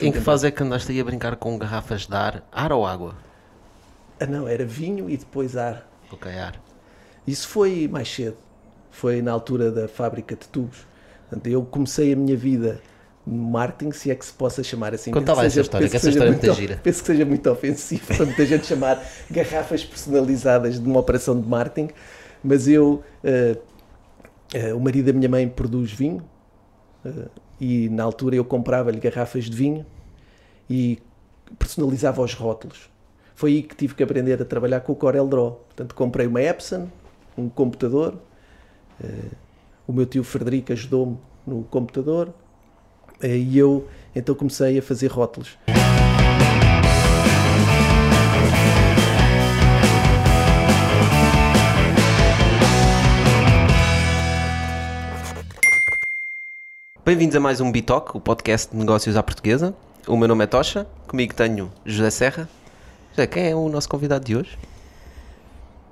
Em que fase é que andaste aí a brincar com garrafas de ar? Ar ou água? Ah, não, era vinho e depois ar. Ok, ar. Isso foi mais cedo. Foi na altura da fábrica de tubos. Eu comecei a minha vida no marketing, se é que se possa chamar assim. Contava essa história, que essa história é muito gira. Penso que seja muito ofensivo para muita gente chamar garrafas personalizadas de uma operação de marketing, mas eu, eh, eh, o marido da minha mãe produz vinho eh, e na altura eu comprava-lhe garrafas de vinho e personalizava os rótulos. Foi aí que tive que aprender a trabalhar com o Corel Draw. Portanto, comprei uma Epson, um computador. eh, o meu tio Frederico ajudou-me no computador eh, e eu então comecei a fazer rótulos. Bem-vindos a mais um Bitalk, o podcast de negócios à portuguesa. O meu nome é Tocha, comigo tenho José Serra. José, quem é o nosso convidado de hoje?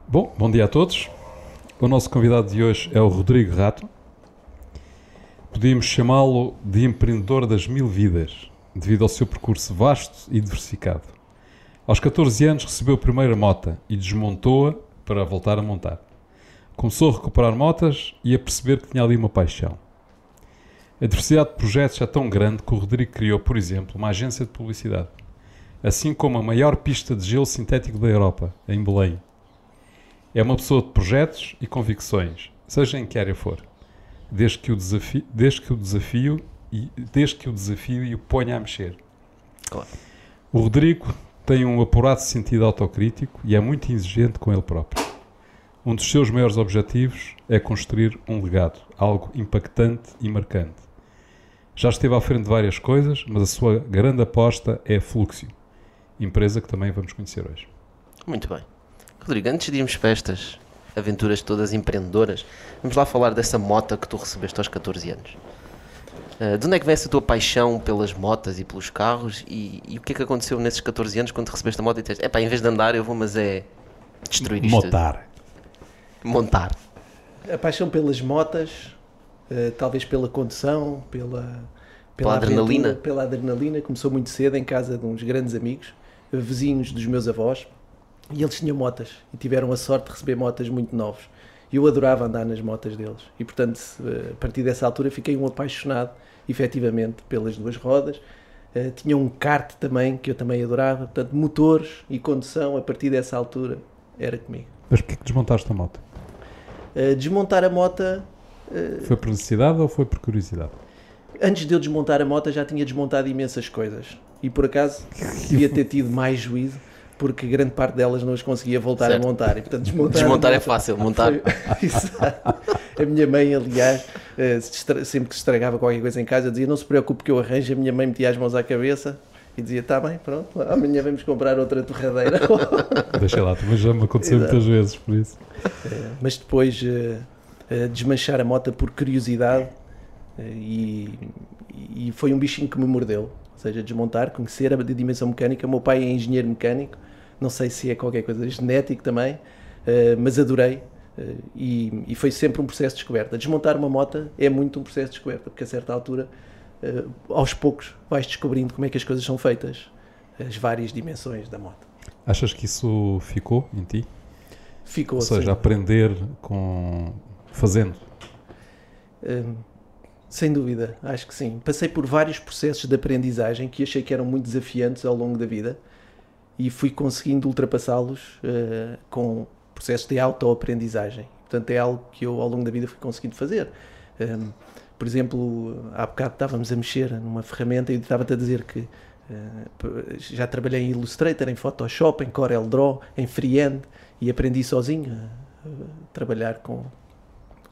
Bom, bom dia a todos. O nosso convidado de hoje é o Rodrigo Rato. Podíamos chamá-lo de empreendedor das mil vidas, devido ao seu percurso vasto e diversificado. Aos 14 anos recebeu a primeira mota e desmontou-a para voltar a montar. Começou a recuperar motas e a perceber que tinha ali uma paixão. A diversidade de projetos é tão grande que o Rodrigo criou, por exemplo, uma agência de publicidade, assim como a maior pista de gelo sintético da Europa, em Belém. É uma pessoa de projetos e convicções, seja em que área for, desde que o desafio, desde que o desafio e desde que o desafio e o ponha a mexer. Claro. O Rodrigo tem um apurado sentido autocrítico e é muito exigente com ele próprio. Um dos seus maiores objetivos é construir um legado, algo impactante e marcante. Já esteve à frente de várias coisas, mas a sua grande aposta é a Fluxio, empresa que também vamos conhecer hoje. Muito bem. Rodrigo, antes de irmos para estas aventuras todas empreendedoras, vamos lá falar dessa moto que tu recebeste aos 14 anos. Ah, de onde é que vem essa tua paixão pelas motas e pelos carros e, e o que é que aconteceu nesses 14 anos quando recebeste a moto e disseste, epá, em vez de andar eu vou, mas é destruir isto. tudo." Motar. Montar. A paixão pelas motas, eh, talvez pela condução, pela, Pela aventura, adrenalina. Pela adrenalina. Começou muito cedo em casa de uns grandes amigos, vizinhos dos meus avós, e eles tinham motas e tiveram a sorte de receber motas muito novos. E eu adorava andar nas motas deles. E portanto, eh, a partir dessa altura, fiquei um apaixonado, efetivamente, pelas duas rodas. Eh, tinha um kart também, que eu também adorava. Portanto, motores e condução, a partir dessa altura, era comigo. Mas porquê que desmontaste a moto? Eh, desmontar a mota Foi por necessidade ou foi por curiosidade? Antes de eu desmontar a moto, já tinha desmontado imensas coisas. E por acaso, devia ter tido mais juízo, porque grande parte delas não as conseguia voltar Certo. a montar. E, portanto, desmontar, Desmontar é fácil, montar. A minha mãe, aliás, eh, sempre que se estragava qualquer coisa em casa, eu dizia: Não se preocupe que eu arranjo. A minha mãe metia as mãos à cabeça e dizia: Está bem, pronto, amanhã vamos comprar outra torradeira. Deixa lá, também já me aconteceu Exato. muitas vezes, por isso. mas depois eh, eh, desmanchar a moto por curiosidade eh, e, e foi um bichinho que me mordeu. Ou seja, desmontar, conhecer a dimensão mecânica. O meu pai é engenheiro mecânico, não sei se é qualquer coisa genético também, eh, mas adorei. eh, e, e foi sempre um processo de descoberta. Desmontar uma moto é muito um processo de descoberta, porque a certa altura, eh, aos poucos, vais descobrindo como é que as coisas são feitas, as várias dimensões da moto. Achas que isso ficou em ti? Ficou Ou seja, assim. aprender com fazendo. Hum, sem dúvida, acho que sim. Passei por vários processos de aprendizagem que achei que eram muito desafiantes ao longo da vida e fui conseguindo ultrapassá-los eh, com processos de autoaprendizagem. Portanto, é algo que eu ao longo da vida fui conseguindo fazer. Hum, por exemplo, há bocado estávamos a mexer numa ferramenta e eu estava-te a dizer que eh, já trabalhei em Illustrator, em Photoshop, em Corel Draw, em Freehand e aprendi sozinho a, a trabalhar com,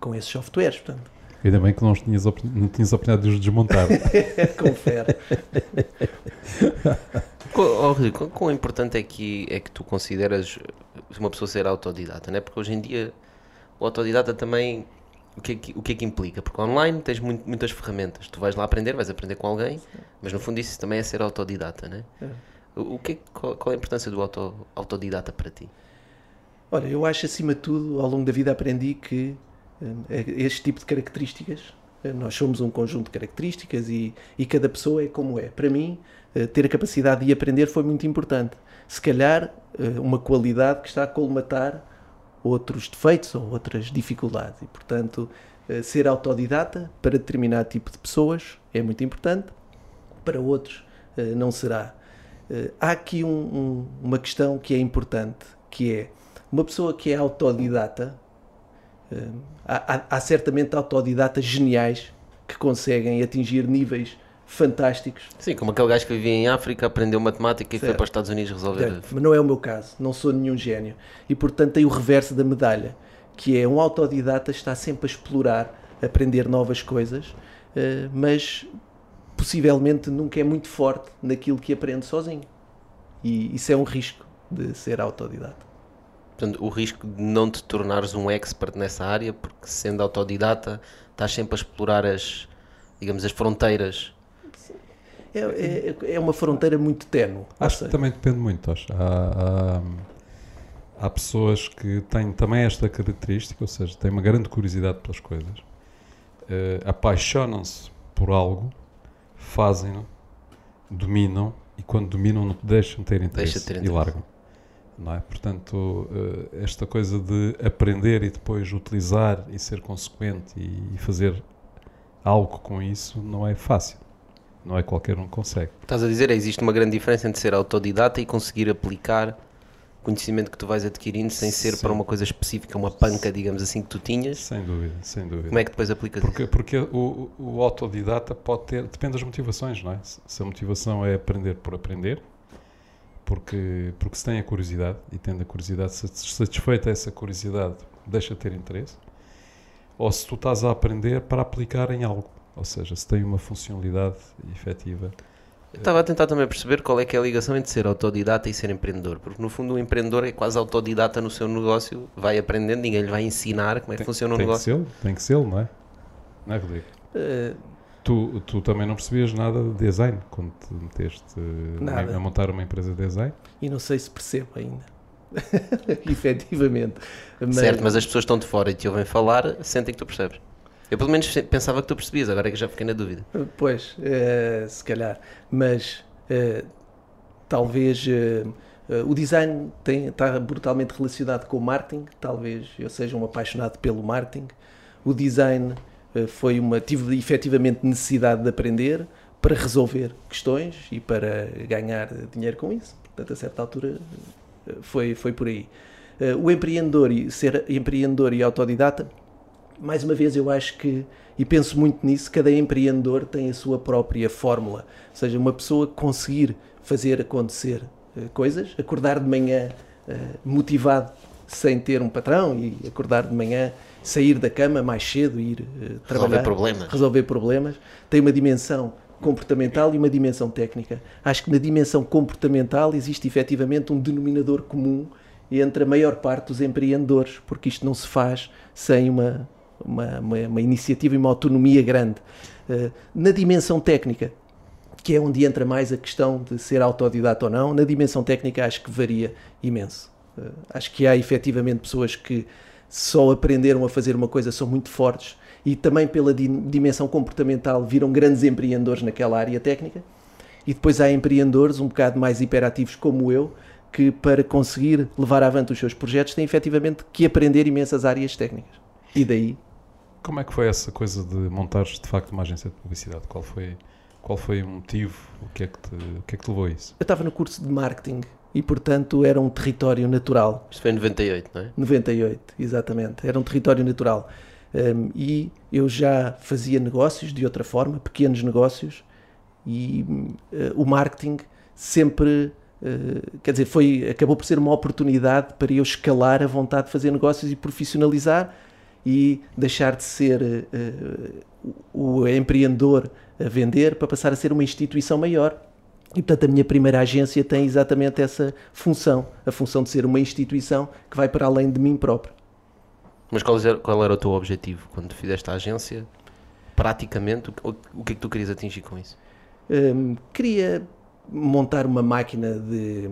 com esses softwares. Portanto, Ainda bem que não tinhas, não tinhas a oportunidade de os desmontar. confere. Oh, Rodrigo, quão- importante é que, é que tu consideras uma pessoa ser autodidata, né? Porque hoje em dia o autodidata também o que é que, o que, é que implica? Porque online tens muito- muitas ferramentas, tu vais lá aprender, vais aprender com alguém, mas no fundo isso também é ser autodidata, né? É. O, o que é, qual, qual é a importância do auto, autodidata para ti? Olha, eu acho acima de tudo, ao longo da vida aprendi que este tipo de características Eh, Nós somos um conjunto de características e, e cada pessoa é como é. Para mim, eh, ter a capacidade de aprender foi muito importante. Se calhar, eh, uma qualidade que está a colmatar outros defeitos ou outras dificuldades. E, portanto, eh, ser autodidata para determinado tipo de pessoas é muito importante, para outros eh, não será. Eh, Há aqui um- um- uma questão que é importante, que é uma pessoa que é autodidata, eh, há, há- há certamente autodidatas geniais que conseguem atingir níveis fantásticos Sim, como aquele gajo que vivia em África, aprendeu matemática e foi Certo. para os Estados Unidos resolver. Certo, Mas não é o meu caso, não sou nenhum gênio. E portanto tem o reverso da medalha, que é um autodidata está sempre a explorar, a aprender novas coisas, eh, mas possivelmente nunca é muito forte naquilo que aprende sozinho. E isso é um risco de ser autodidata. Portanto, o risco de não te tornares um expert nessa área, porque sendo autodidata, estás sempre a explorar as, digamos, as fronteiras. É, é, é uma fronteira muito ténue. ou Acho que também depende muito. Acho. Há, há, há pessoas que têm também esta característica, ou seja, têm uma grande curiosidade pelas coisas, eh, apaixonam-se por algo, fazem-no, dominam e quando dominam não deixam de ter interesse, de ter e interesse. largam. Não é? Portanto, eh, esta coisa de aprender e depois utilizar e ser consequente e, fazer algo com isso não é fácil. Não é qualquer um que consegue. Estás a dizer, existe uma grande diferença entre ser autodidata e conseguir aplicar o conhecimento que tu vais adquirindo sem ser Sim. para uma coisa específica, uma panca, digamos assim, que tu tinhas. Sem dúvida, sem dúvida. Como é que depois aplicas isso? Porque, porque o, o autodidata pode ter, depende das motivações, não é? Se a motivação é aprender por aprender, porque, porque se tem a curiosidade e tendo a curiosidade sat- satisfeita essa curiosidade, deixa de ter interesse, ou se tu estás a aprender para aplicar em algo, ou seja, se tem uma funcionalidade efetiva. Eu Estava a tentar também perceber qual é que é a ligação entre ser autodidata e ser empreendedor, porque no fundo o empreendedor é quase autodidata no seu negócio, vai aprendendo, ninguém lhe vai ensinar como é que Tem, funciona o tem que negócio. ser, tem que ser, não é? Não é, Rodrigo? eh, Tu, tu também não percebias nada de design quando te meteste Nada. a montar uma empresa de design? e não sei se percebo ainda. Efetivamente. Mas- Certo, mas as pessoas estão de fora e te ouvem falar, sentem que tu percebes. Eu pelo menos pensava que tu percebias, agora é que já fiquei na dúvida. Pois, eh, se calhar. Mas eh, talvez eh, eh, o design tem, está brutalmente relacionado com o marketing. Talvez eu seja um apaixonado pelo marketing. O design eh, foi uma. Tive efetivamente necessidade de aprender para resolver questões e para ganhar dinheiro com isso. Portanto, a certa altura eh, foi, foi por aí. Eh, o empreendedor e ser empreendedor e autodidata mais uma vez eu acho que e penso muito nisso, cada empreendedor tem a sua própria fórmula, ou seja, uma pessoa conseguir fazer acontecer eh, coisas, acordar de manhã eh, motivado sem ter um patrão e acordar de manhã, sair da cama mais cedo e ir Resolver trabalhar, problemas. resolver problemas, tem uma dimensão comportamental e uma dimensão técnica. Acho que na dimensão comportamental existe efetivamente um denominador comum entre a maior parte dos empreendedores, porque isto não se faz sem uma, uma, uma, uma iniciativa e uma autonomia grande. Eh, na dimensão técnica, que é onde entra mais a questão de ser autodidata ou não, na dimensão técnica acho que varia imenso. Eh, acho que há efetivamente pessoas que só aprenderam a fazer uma coisa, são muito fortes e também pela di- dimensão comportamental viram grandes empreendedores naquela área técnica. E depois há empreendedores um bocado mais hiperativos como eu, que para conseguir levar avante os seus projetos têm efetivamente que aprender imensas áreas técnicas. E daí Como é que foi essa coisa de montares de facto uma agência de publicidade? Qual foi, qual foi o motivo? O que, é que te, o que é que te levou a isso? eu estava no curso de marketing e portanto era um território natural Isto foi em 98, não é? 98, exatamente. Era um território natural. Um, e eu já fazia negócios de outra forma, pequenos negócios, e uh, o marketing sempre, uh, quer dizer, foi, acabou por ser uma oportunidade para eu escalar a vontade de fazer negócios e profissionalizar e deixar de ser uh, o, o empreendedor a vender para passar a ser uma instituição maior. E portanto a minha primeira agência tem exatamente essa função, a função de ser uma instituição que vai para além de mim próprio. Mas qual era, qual era o teu objetivo quando fizeste a agência? Praticamente, o, que- o que é que tu querias atingir com isso? Hum, queria montar uma máquina de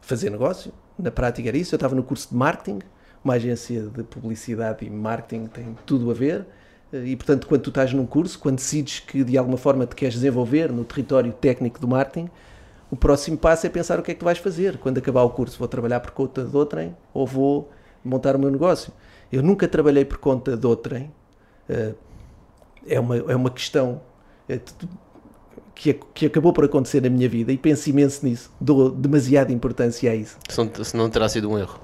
fazer negócio, na prática era isso. Eu estava no curso de marketing, uma agência de publicidade e marketing tem tudo a ver. Eh, e portanto quando tu estás num curso, quando decides que de alguma forma te queres desenvolver no território técnico do marketing, o próximo passo é pensar o que é que tu vais fazer. Quando acabar o curso, vou trabalhar por conta de outrem ou vou montar o meu negócio. Eu nunca trabalhei por conta de outrem. Eh, é uma, é uma questão é que, que acabou por acontecer na minha vida e penso imenso nisso. Dou demasiada importância a isso. Se não terá sido um erro?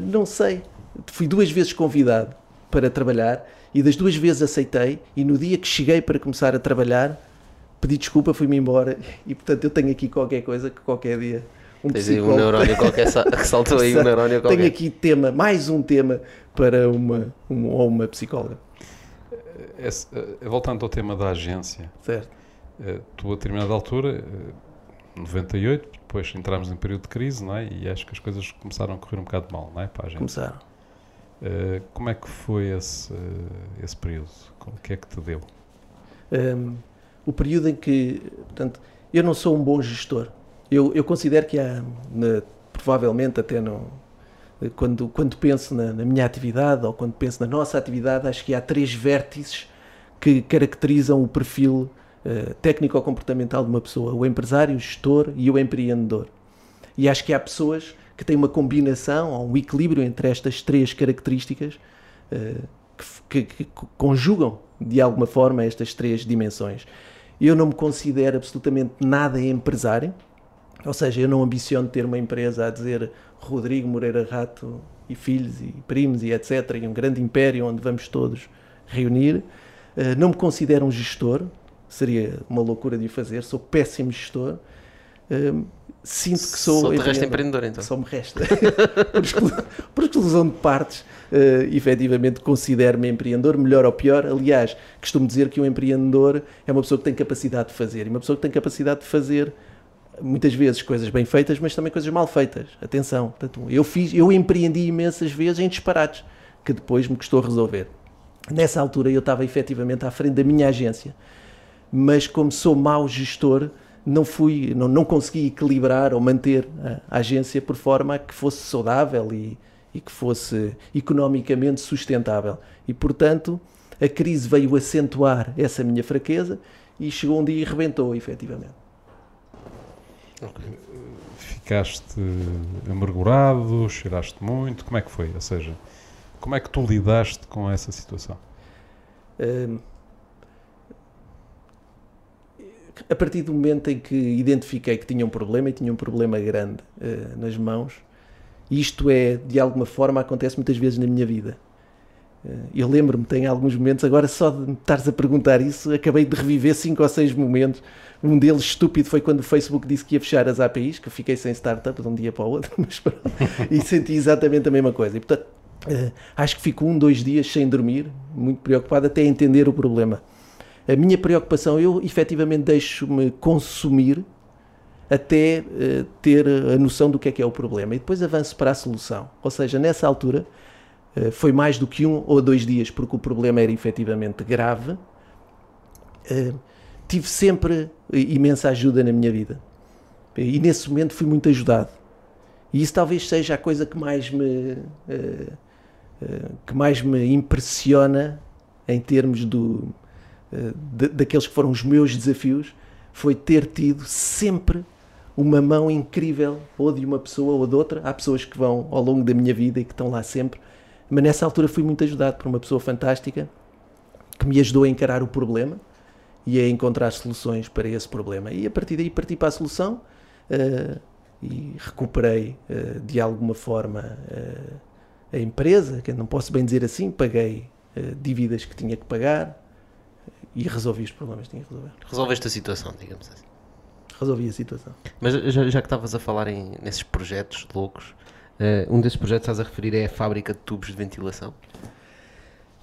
Não sei. Fui duas vezes convidado para trabalhar e das duas vezes aceitei e no dia que cheguei para começar a trabalhar pedi desculpa, fui-me embora e portanto eu tenho aqui qualquer coisa que qualquer dia um Tens aí um neurónio qualquer que saltou aí um neurónio qualquer. Tenho aqui tema, mais um tema para uma, um, ou uma psicóloga. Esse, eh, voltando ao tema da agência, certo. Eh, tu a determinada altura, 98, eh, depois entramos em período de crise, não é? E acho que as coisas começaram a correr um bocado mal, não é? Para a agência. Começaram. Como é que foi esse, esse período? O que é que te deu? Um, o período em que, portanto, eu não sou um bom gestor. Eu, eu considero que há, na, provavelmente até não, quando, quando penso na, na, minha atividade ou quando penso na nossa atividade, acho que há três vértices que caracterizam o perfil uh, técnico-comportamental de uma pessoa: o empresário, o gestor e o empreendedor. E acho que há pessoas que têm uma combinação ou um equilíbrio entre estas três características uh, que, que, que conjugam de alguma forma estas três dimensões. Eu não me considero absolutamente nada empresário, ou seja, eu não ambiciono ter uma empresa a dizer Rodrigo Moreira Rato e filhos e primos e etc. e um grande império onde vamos todos reunir. Uh, não me considero um gestor, seria uma loucura de o fazer, sou péssimo gestor. Uh, sinto que sou. Só te resta empreendedor então. Só me resta. por, exclu por exclusão de partes, uh, efetivamente considero-me empreendedor, melhor ou pior. Aliás, costumo dizer que um empreendedor é uma pessoa que tem capacidade de fazer. E uma pessoa que tem capacidade de fazer muitas vezes coisas bem feitas, mas também coisas mal feitas. Atenção, portanto, eu fiz, eu empreendi imensas vezes em disparates que depois me custou resolver. Nessa altura eu estava efetivamente à frente da minha agência, mas como sou mau gestor, não fui, não, não consegui equilibrar ou manter a, agência por forma a que fosse saudável e, e que fosse economicamente sustentável. E, portanto, a crise veio acentuar essa minha fraqueza e chegou um dia e rebentou, efetivamente. Okay. Ficaste amargurado, cheiraste muito, como é que foi? Ou seja, como é que tu lidaste com essa situação? Um, a partir do momento em que identifiquei que tinha um problema e tinha um problema grande uh, nas mãos, isto é, de alguma forma, acontece muitas vezes na minha vida. Uh, eu lembro-me, tem alguns momentos, agora só de me estares a perguntar isso, acabei de reviver cinco ou seis momentos. Um deles estúpido foi quando o Facebook disse que ia fechar as APIs, que eu fiquei sem startup de um dia para o outro, mas e senti exatamente a mesma coisa. E portanto, uh, acho que fico um, dois dias sem dormir, muito preocupado até entender o problema a minha preocupação, eu efetivamente deixo-me consumir até uh, ter a noção do que é que é o problema e depois avanço para a solução. Ou seja, nessa altura uh, foi mais do que um ou dois dias, porque o problema era efetivamente grave. Uh, tive sempre imensa ajuda na minha vida e nesse momento fui muito ajudado. E isso talvez seja a coisa que mais me que mais me impressiona em termos do de, daqueles que foram os meus desafios, foi ter tido sempre uma mão incrível, ou de uma pessoa ou de outra. Há pessoas que vão ao longo da minha vida e que estão lá sempre, mas nessa altura fui muito ajudado por uma pessoa fantástica que me ajudou a encarar o problema e a encontrar soluções para esse problema. E a partir daí parti para a solução uh, e recuperei uh, de alguma forma uh, a empresa, que não posso bem dizer assim, paguei dívidas que tinha que pagar, e resolvi os problemas que tinha que resolver. Resolveste a situação, digamos assim. Resolvi a situação. Mas já, já que estavas a falar em, nesses projetos loucos, uh, um desses projetos que estás a referir é a fábrica de tubos de ventilação?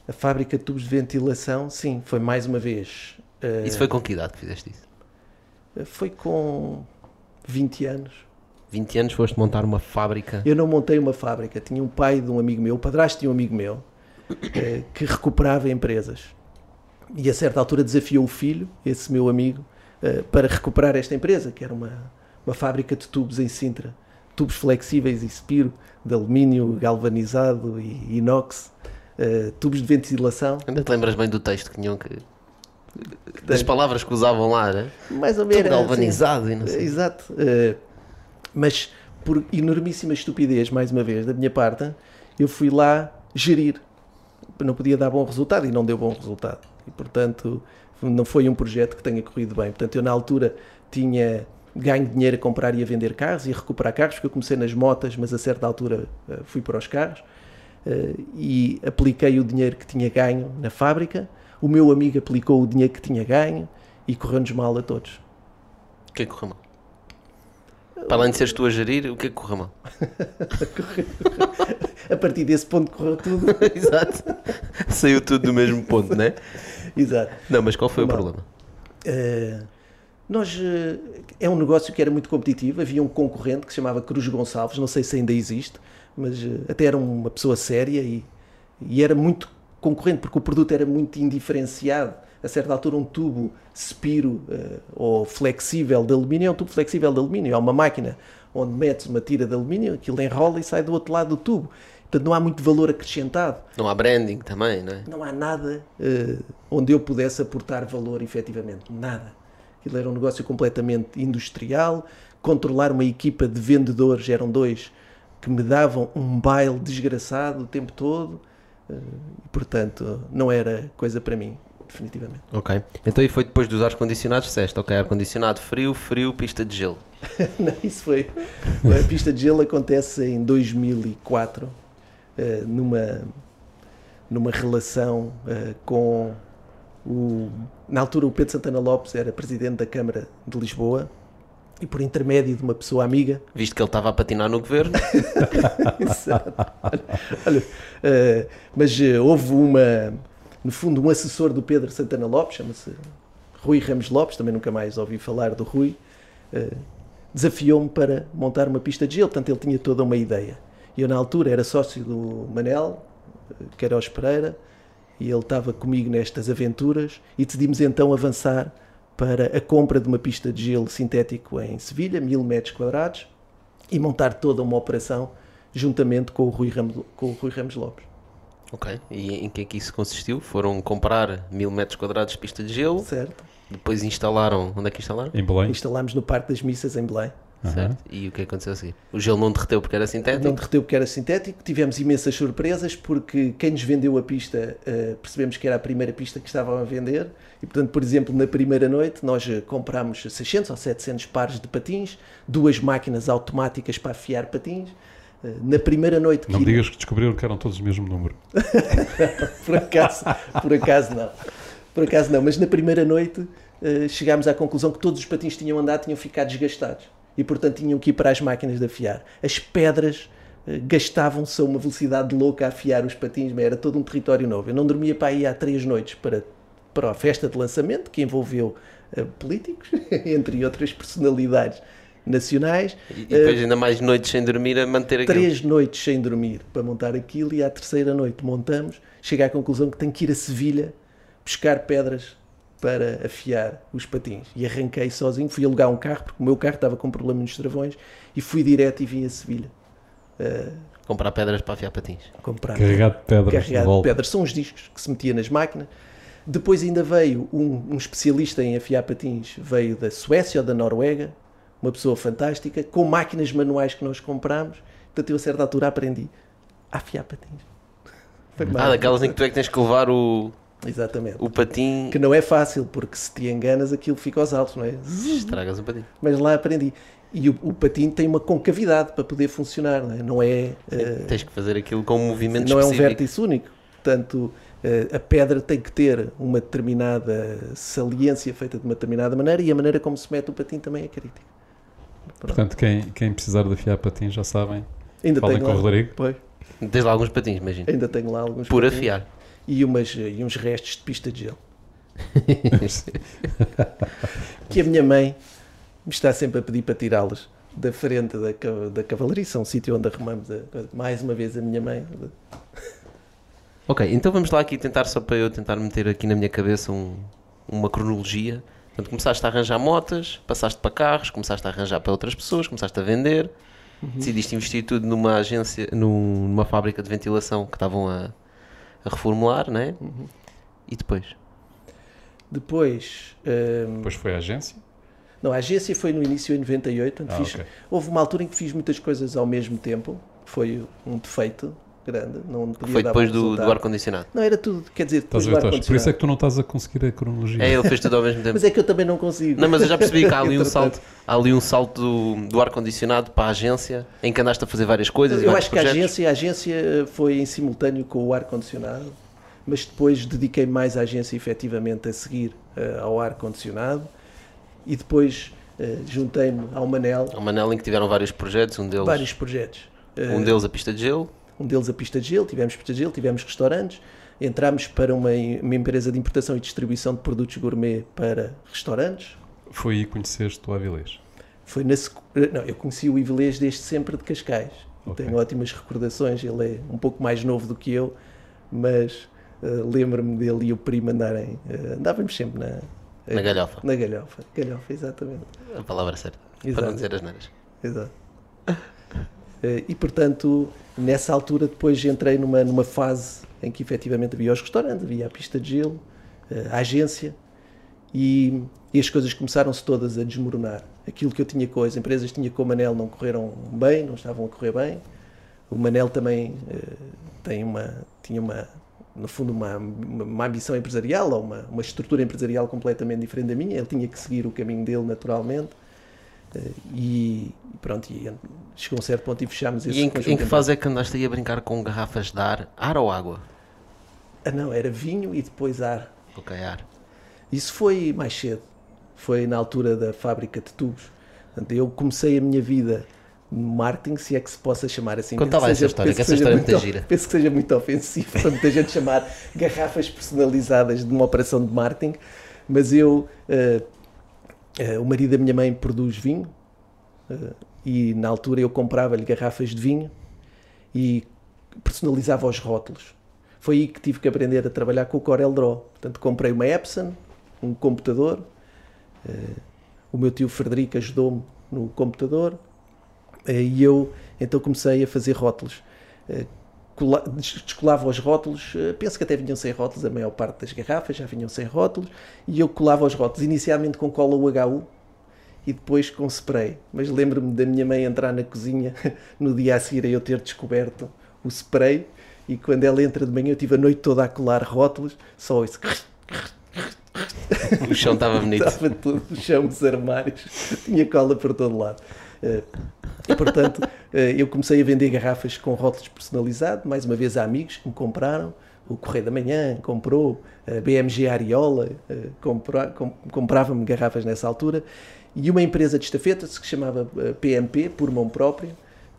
A fábrica de tubos de ventilação, sim, foi mais uma vez. Uh, isso foi com que idade que fizeste isso? Foi com 20 anos. 20 anos foste montar uma fábrica? Eu não montei uma fábrica. Tinha um pai de um amigo meu, o padrasto de um amigo meu, que recuperava empresas e a certa altura desafiou o filho, esse meu amigo, uh, para recuperar esta empresa, que era uma, uma fábrica de tubos em Sintra. Tubos flexíveis e spiro, de alumínio galvanizado e inox, eh, tubos de ventilação, Ainda te lembras bem do texto que tinham que. das palavras que usavam lá, né? mais ou Tudo menos. assim. galvanizado e não sei. Exato. Eh, mas por enormíssima estupidez, mais uma vez, da minha parte, eu fui lá gerir. Não podia dar bom resultado e não deu bom resultado. E, portanto, não foi um projeto que tenha corrido bem. Portanto, eu na altura tinha ganho dinheiro a comprar e a vender carros e a recuperar carros, porque eu comecei nas motas, mas a certa altura eh, fui para os carros eh, e apliquei o dinheiro que tinha ganho na fábrica. O meu amigo aplicou o dinheiro que tinha ganho e correu-nos mal a todos. O que é que correu mal? Para além de seres tu a gerir, o que é que correu mal? A partir desse ponto correu tudo. Exato. Saiu tudo do mesmo ponto, né? Exato. Não, mas qual foi o Mal. problema? Eh, nós, eh, é um negócio que era muito competitivo. Havia um concorrente que se chamava Cruz Gonçalves, não sei se ainda existe, mas eh, até era uma pessoa séria e, e era muito concorrente porque o produto era muito indiferenciado. A certa altura, um tubo Spiro ou flexível de alumínio é um tubo flexível de alumínio, é uma máquina onde metes uma tira de alumínio, aquilo enrola e sai do outro lado do tubo. Portanto, não há muito valor acrescentado Não há branding também, não é? não há nada eh, onde eu pudesse aportar valor efetivamente. Nada. Aquilo era um negócio completamente industrial. Controlar uma equipa de vendedores, eram dois, que me davam um baile desgraçado o tempo todo. e, portanto, não era coisa para mim, definitivamente. Ok. Então e foi depois dos ar-condicionados, disseste, ok, ar-condicionado frio, frio, pista de gelo. Não, isso foi. A pista de gelo acontece em 2004, eh, numa, numa relação eh, com o. Na altura, o Pedro Santana Lopes era presidente da Câmara de Lisboa e, por intermédio de uma pessoa amiga, Visto que ele estava a patinar no governo, Exato. Olha, eh, mas houve uma, no fundo, um assessor do Pedro Santana Lopes, chama-se Rui Ramos Lopes, também nunca mais ouvi falar do Rui, desafiou-me para montar uma pista de gelo, portanto ele tinha toda uma ideia. E eu na altura era sócio do Manel, Queiroz Pereira, e ele estava comigo nestas aventuras e decidimos então avançar para a compra de uma pista de gelo sintético em Sevilha, mil metros quadrados, e montar toda uma operação juntamente com o Rui Ramos, com o Rui Ramos Lopes. ok. E em que é que isso consistiu? Foram comprar mil metros quadrados de pista de gelo, Certo? depois instalaram, onde é que instalaram? Em Belém. Instalámos no Parque das Missas em Belém. Certo. E o que aconteceu a seguir? O gelo não derreteu porque era sintético? Não derreteu porque era sintético. Tivemos imensas surpresas porque quem nos vendeu a pista eh, percebemos que era a primeira pista que estavam a vender. E, portanto, por exemplo, na primeira noite nós eh, comprámos 600 ou 700 pares de patins, duas máquinas automáticas para afiar patins. Eh, na primeira noite Não que me digas que descobriram que eram todos o mesmo número. por acaso, por acaso não. Por acaso não, mas na primeira noite eh, chegámos à conclusão que todos os patins que tinham andado tinham ficado desgastados e portanto tinham que ir para as máquinas de afiar. As pedras eh, gastavam-se a uma velocidade louca a afiar os patins, mas era todo um território novo. Eu não dormia para aí há três noites para, para a festa de lançamento que envolveu eh, políticos, entre outras personalidades nacionais. E, e depois ainda mais noites sem dormir a manter aquilo. Três noites sem dormir para montar aquilo e à terceira noite montamos. Chega à conclusão que tenho que ir a Sevilha buscar pedras para afiar os patins. E arranquei sozinho, fui alugar um carro, porque o meu carro estava com problema nos travões, e fui direto e vim a Sevilha uh, Comprar pedras para afiar patins. comprar Carregado de pedras de carregado de volta. pedras. São os discos que se metia nas máquinas. Depois ainda veio um, um especialista em afiar patins, veio da Suécia ou da Noruega, uma pessoa fantástica, com máquinas manuais que nós comprámos. Portanto, eu a certa altura aprendi a afiar patins. Foi Ah, daquelas em que tu é que tens que levar o, Exatamente. o patim. Que não é fácil, porque se te enganas aquilo fica aos altos, não é? Estragas o patim. Mas lá aprendi. E o, o patinho tem uma concavidade para poder funcionar, não é? Não é, eh, Tens que fazer aquilo com um movimento não é um específico. vértice único. Portanto, eh, a pedra tem que ter uma determinada saliência feita de uma determinada maneira e a maneira como se mete o patinho também é crítica. Pronto. Portanto, quem, quem precisar de afiar patins já sabem. ainda falem tenho com lá, o Rodrigo. Pois, Tens lá alguns patins, imagina. ainda tenho lá alguns Por patins afiar. E, umas, e uns restos de pista de gelo. que a minha mãe me está sempre a pedir para tirá-los da frente da, da cavalariça, um sítio onde arrumamos a. Mais uma vez a minha mãe. Ok, então vamos lá aqui tentar, só para eu tentar meter aqui na minha cabeça um- uma cronologia. Portanto, começaste a arranjar motas, passaste para carros, começaste a arranjar para outras pessoas, começaste a vender, decidiste investir tudo numa agência, num- numa fábrica de ventilação que estavam a, a reformular, né? E depois? Depois, hum, Depois foi a agência. não, a agência foi no início em 98. onde Ah, fiz- ok. Houve uma altura em que fiz muitas coisas ao mesmo tempo. Foi um defeito grande. Não podia Foi depois do, do ar-condicionado. Não, era tudo, quer dizer, depois Estás do Tosh? Por isso é ar-condicionado. que tu não estás a conseguir a cronologia. É, ele fez tudo ao mesmo tempo. Mas é que eu também não consigo. Não, mas eu já percebi que há ali um salto, há ali um salto do, do ar-condicionado para a agência, em que andaste a fazer várias coisas. Eu acho que a agência, a agência foi em simultâneo com o ar-condicionado, mas depois dediquei mais a agência efetivamente a seguir eh, ao ar-condicionado e depois eh, juntei-me ao Manel, Há uma anel em que tiveram vários projetos, um deles, vários projetos. Eh, um deles a pista de gelo. Um deles a pista de gelo, tivemos pista de gelo, tivemos restaurantes, entramos para uma, uma empresa de importação e distribuição de produtos gourmet para restaurantes. Foi aí que conheceste o Avilés. Foi na secu- não, eu conheci o Ivelês desde sempre de Cascais. e Ok. Tenho ótimas recordações. Ele é um pouco mais novo do que eu, mas eh, lembro-me dele e o primo andarem. eh, andávamos sempre na, Na galhofa. Na galhofa. Galhofa, exatamente. A palavra certa. Para Exato. não dizer as neiras. Exato. Eh, E portanto, nessa altura, depois entrei numa, numa fase em que efetivamente havia os restaurantes, havia a pista de gelo, eh, a agência e, e as coisas começaram-se todas a desmoronar. Aquilo que eu tinha com as empresas tinha com o Manel não correram bem, não estavam a correr bem. O Manel também eh, tem uma, tinha uma, no fundo, uma, uma, uma ambição empresarial ou uma, uma estrutura empresarial completamente diferente da minha. Ele tinha que seguir o caminho dele naturalmente. Eh, e pronto, e chegou a um certo ponto e fechámos esse E em, que- em que fase é que andaste aí a brincar com garrafas de ar? Ar ou água? Ah, não, era vinho e depois ar. Ok, ar. Isso foi mais cedo. Foi na altura da fábrica de tubos. Eu comecei a minha vida no marketing, se é que se possa chamar assim. Conta Penso lá essa história, que essa história é muito muito- gira. Penso que seja muito ofensivo para muita gente chamar garrafas personalizadas de uma operação de marketing, mas eu, eh, eh, o marido da minha mãe produz vinho eh, e na altura eu comprava-lhe garrafas de vinho e personalizava os rótulos. Foi aí que tive que aprender a trabalhar com o Corel Draw. Portanto, comprei uma Epson, um computador. eh, o meu tio Frederico ajudou-me no computador e eu então comecei a fazer rótulos. Eh, cola- des- descolava os rótulos, eh, penso que até vinham sem rótulos, a maior parte das garrafas já vinham sem rótulos, e eu colava os rótulos, inicialmente com cola UHU e depois com spray. Mas lembro-me da minha mãe entrar na cozinha no dia a seguir a eu ter descoberto o spray, e quando ela entra de manhã eu tive a noite toda a colar rótulos, só isso. O chão estava bonito. Estava tudo no chão dos armários, tinha cola por todo lado. Eh, e, portanto, eh, eu comecei a vender garrafas com rótulos personalizados, mais uma vez a amigos que me compraram. O Correio da Manhã comprou, a BMG Ariola eh, compra- com- comprava-me garrafas nessa altura. E uma empresa de estafetas que se chamava eh, PMP, por mão própria,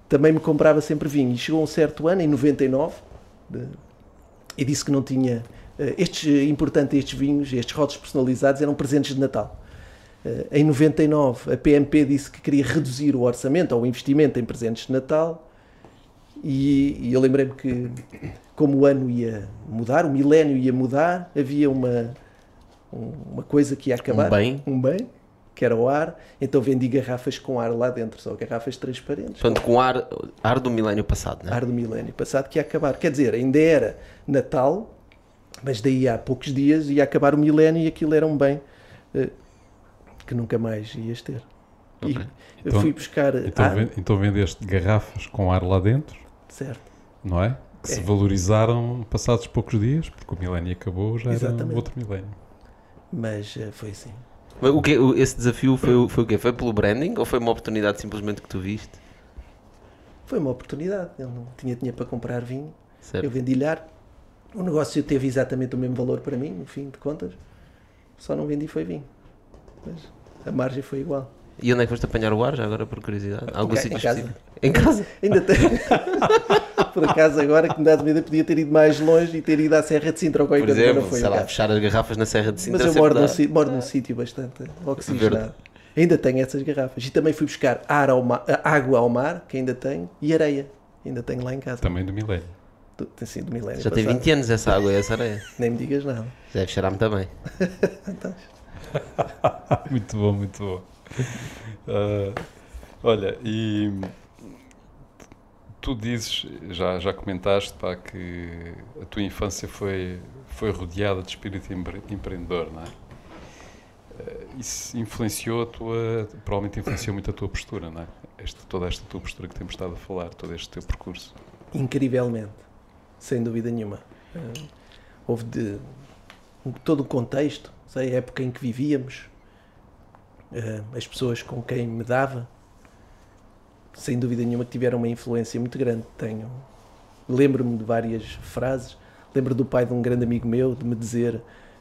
também me comprava sempre vinho. E chegou um certo ano, em 99, de- e disse que não tinha. eh, Estes, eh, importante, estes vinhos, estes rótulos personalizados eram presentes de Natal. Eh, Em 99, a PMP disse que queria reduzir o orçamento ou o investimento em presentes de Natal. E, e eu lembrei-me que, como o ano ia mudar, o milénio ia mudar, havia uma, um- uma coisa que ia acabar. Um bem. Um bem, que era o ar. Então vendi garrafas com ar lá dentro, só garrafas transparentes. Portanto, com ar, ar do milénio passado, né? Ar do milénio passado que ia acabar. Quer dizer, ainda era Natal, mas daí a poucos dias ia acabar o milénio e aquilo era um bem eh, que nunca mais ias ter. E Ok. eu Então- fui buscar Então, ar, então vendeste garrafas com ar lá dentro, certo? não é? Que se É. valorizaram passados poucos dias, porque o milénio acabou, já era Exatamente. outro milénio. Mas eh, foi assim. Mas O quê? O- Esse desafio foi, o- foi o quê? Foi pelo branding ou foi uma oportunidade simplesmente que tu viste? Foi uma oportunidade. Eu não tinha dinheiro para comprar vinho. Certo. Eu vendi-lhe ar. O negócio teve exatamente o mesmo valor para mim, no fim de contas. Só não vendi foi vinho. Mas a margem foi igual. E onde é que foste apanhar o ar, já agora por curiosidade? Algum ca- sítio em casa. específico? Em casa? Ainda tenho. Por acaso, agora que me dás medo, eu podia ter ido mais longe e ter ido à Serra de Sintra ou qualquer coisa, não foi sei lá, fechar as garrafas na Serra de Sintra Mas eu moro num, dá. si- moro num sítio bastante oxigenado. Verde. Ainda tenho essas garrafas. E também fui buscar ar ao ma- água ao mar, que ainda tenho, e areia. Ainda tenho lá em casa. Também do milénio. Do- Tem sido do milénio Já tem passado. 20 anos essa água e essa areia. Nem me digas nada. Deve cheirar-me também. muito bom, muito bom. Ah, olha, e tu dizes, já, já comentaste, pá, que a tua infância foi, foi rodeada de espírito empre- empreendedor, não é? Eh, Isso influenciou a tua, provavelmente influenciou muito a tua postura, não é? Toda esta tua postura que temos estado a falar, todo este teu percurso. Incrivelmente, sem dúvida nenhuma. Eh, houve de todo o contexto, sei, a época em que vivíamos, eh, as pessoas com quem me dava, sem dúvida nenhuma que tiveram uma influência muito grande. Tenho, lembro-me de várias frases. Lembro do pai de um grande amigo meu de me dizer,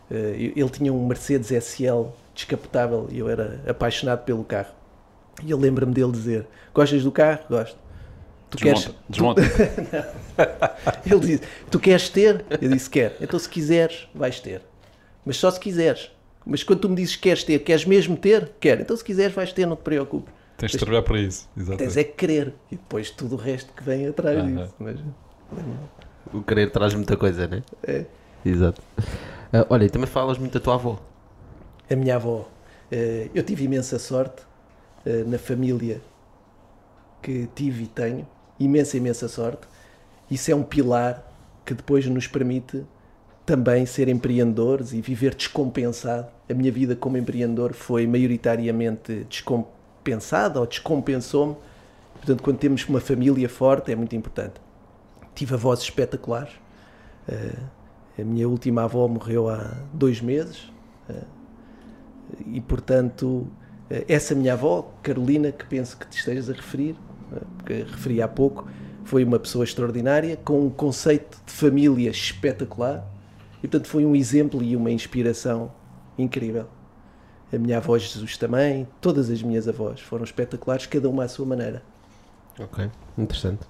eh, ele tinha um Mercedes SL descapotável e eu era apaixonado pelo carro. E eu lembro-me dele dizer: Gostas do carro? Gosto. Tu queres, Desmonta, desmonta. ele disse: Tu queres ter? Eu disse: Quero. Então, se quiseres, vais ter. Mas só se quiseres. Mas quando tu me dizes que queres ter, queres mesmo ter? Quero. Então, se quiseres, vais ter, não te preocupes. Tens de trabalhar para isso. Tens Exatamente. é que querer. E depois tudo o resto que vem atrás disso. Mas, O querer traz muita coisa, né? é. Exato. Ah, olha, e também falas muito da tua avó. A minha avó. eh, Eu tive imensa sorte eh, na família que tive e tenho. Imensa, imensa sorte. Isso é um pilar que depois nos permite também ser empreendedores e viver descompensado. A minha vida como empreendedor foi maioritariamente descompensada ou descompensou-me. Portanto, quando temos uma família forte, é muito importante. Tive avós espetaculares. Eh, a minha última avó morreu há dois meses. eh, e, portanto, eh, essa minha avó, Carolina, que penso que te estejas a referir, porque referi há pouco, foi uma pessoa extraordinária, com um conceito de família espetacular. E, portanto, foi um exemplo e uma inspiração incrível. A minha avó Jesus também, todas as minhas avós foram espetaculares, cada uma à sua maneira. Ok, interessante.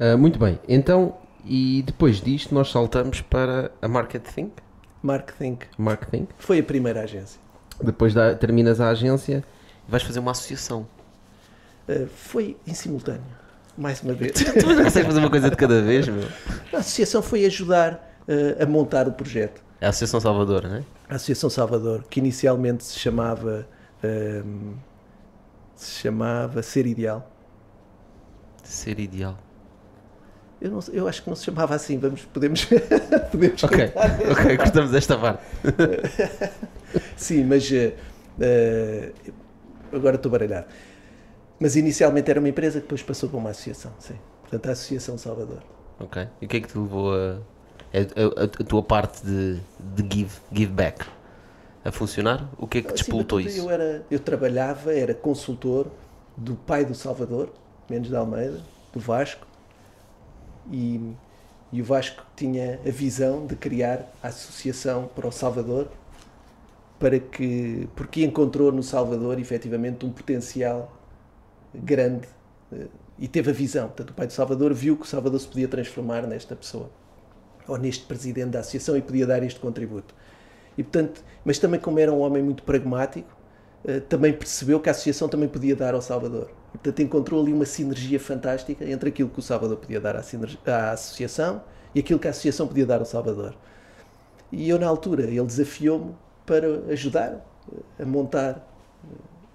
Ah, muito bem, então, e depois disto nós saltamos para a Market Think. Marketing Marketing. foi a primeira agência. Depois da- terminas a agência e vais fazer uma associação. Eh, foi em simultâneo, mais uma vez. Tu não consegues fazer uma coisa de cada vez, meu? A associação foi ajudar a montar o projeto. É a Associação Salvador, não é? A Associação Salvador, que inicialmente se chamava ehm, se chamava Ser Ideal. Ser ideal. Eu, não eu acho que não se chamava assim, vamos, podemos, podemos Ok, ok, cortamos esta parte. Sim, mas eh, eh, agora estou baralhado. Mas inicialmente era uma empresa que depois passou para uma associação, sim. Portanto, a Associação Salvador. Ok. E o que é que te levou a. a, a- a tua parte de, de give, give back a funcionar? O que é que despoltou isso? Eu, era, eu trabalhava, era consultor do pai do Salvador, Mendes de Almeida, do Vasco, e, e o Vasco tinha a visão de criar a associação para o Salvador, para que, porque encontrou no Salvador efetivamente um potencial grande eh, e teve a visão. Portanto, o pai do Salvador viu que o Salvador se podia transformar nesta pessoa, ou neste presidente da associação e podia dar este contributo. E, portanto, mas também como era um homem muito pragmático, eh, também percebeu que a associação também podia dar ao Salvador. E, portanto, encontrou ali uma sinergia fantástica entre aquilo que o Salvador podia dar à, à associação e aquilo que a associação podia dar ao Salvador. E eu, na altura, ele desafiou-me para ajudar eh, a montar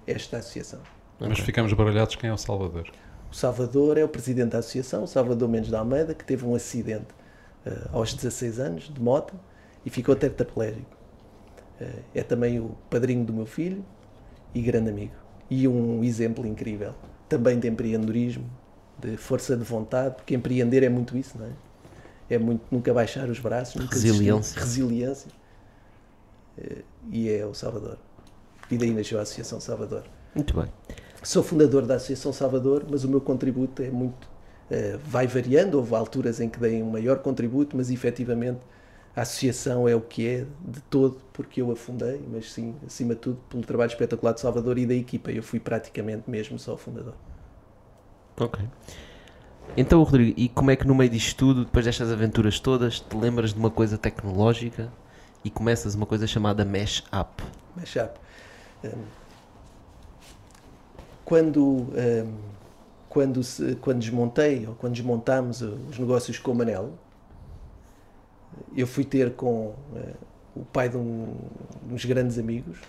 eh, esta associação. Mas ficamos baralhados quem é o Salvador. O Salvador é o presidente da associação, o Salvador Mendes de Almeida, que teve um acidente aos 16 anos de moto e ficou tetraplégico. Eh, é também o padrinho do meu filho e grande amigo. E um exemplo incrível também de empreendedorismo, de força de vontade, porque empreender é muito isso, não é? É muito nunca baixar os braços. Resiliência. resiliência. Eh, e é o Salvador. E daí nasceu a Associação Salvador. Muito bem. Sou fundador da Associação Salvador, mas o meu contributo é muito. Eh, vai variando, houve alturas em que dei um maior contributo, mas efetivamente a associação é o que é de todo, porque eu a fundei, mas sim, acima de tudo, pelo trabalho espetacular de Salvador e da equipa. Eu fui praticamente mesmo só o fundador. Ok. Então, Rodrigo, e como é que no meio disto tudo, depois destas aventuras todas, te lembras de uma coisa tecnológica e começas uma coisa chamada Mesh Up? Mashup. Um, quando, um, quando, se- quando desmontei, ou quando desmontámos os negócios com o Manel, eu fui ter com uh, o pai de um, uns grandes amigos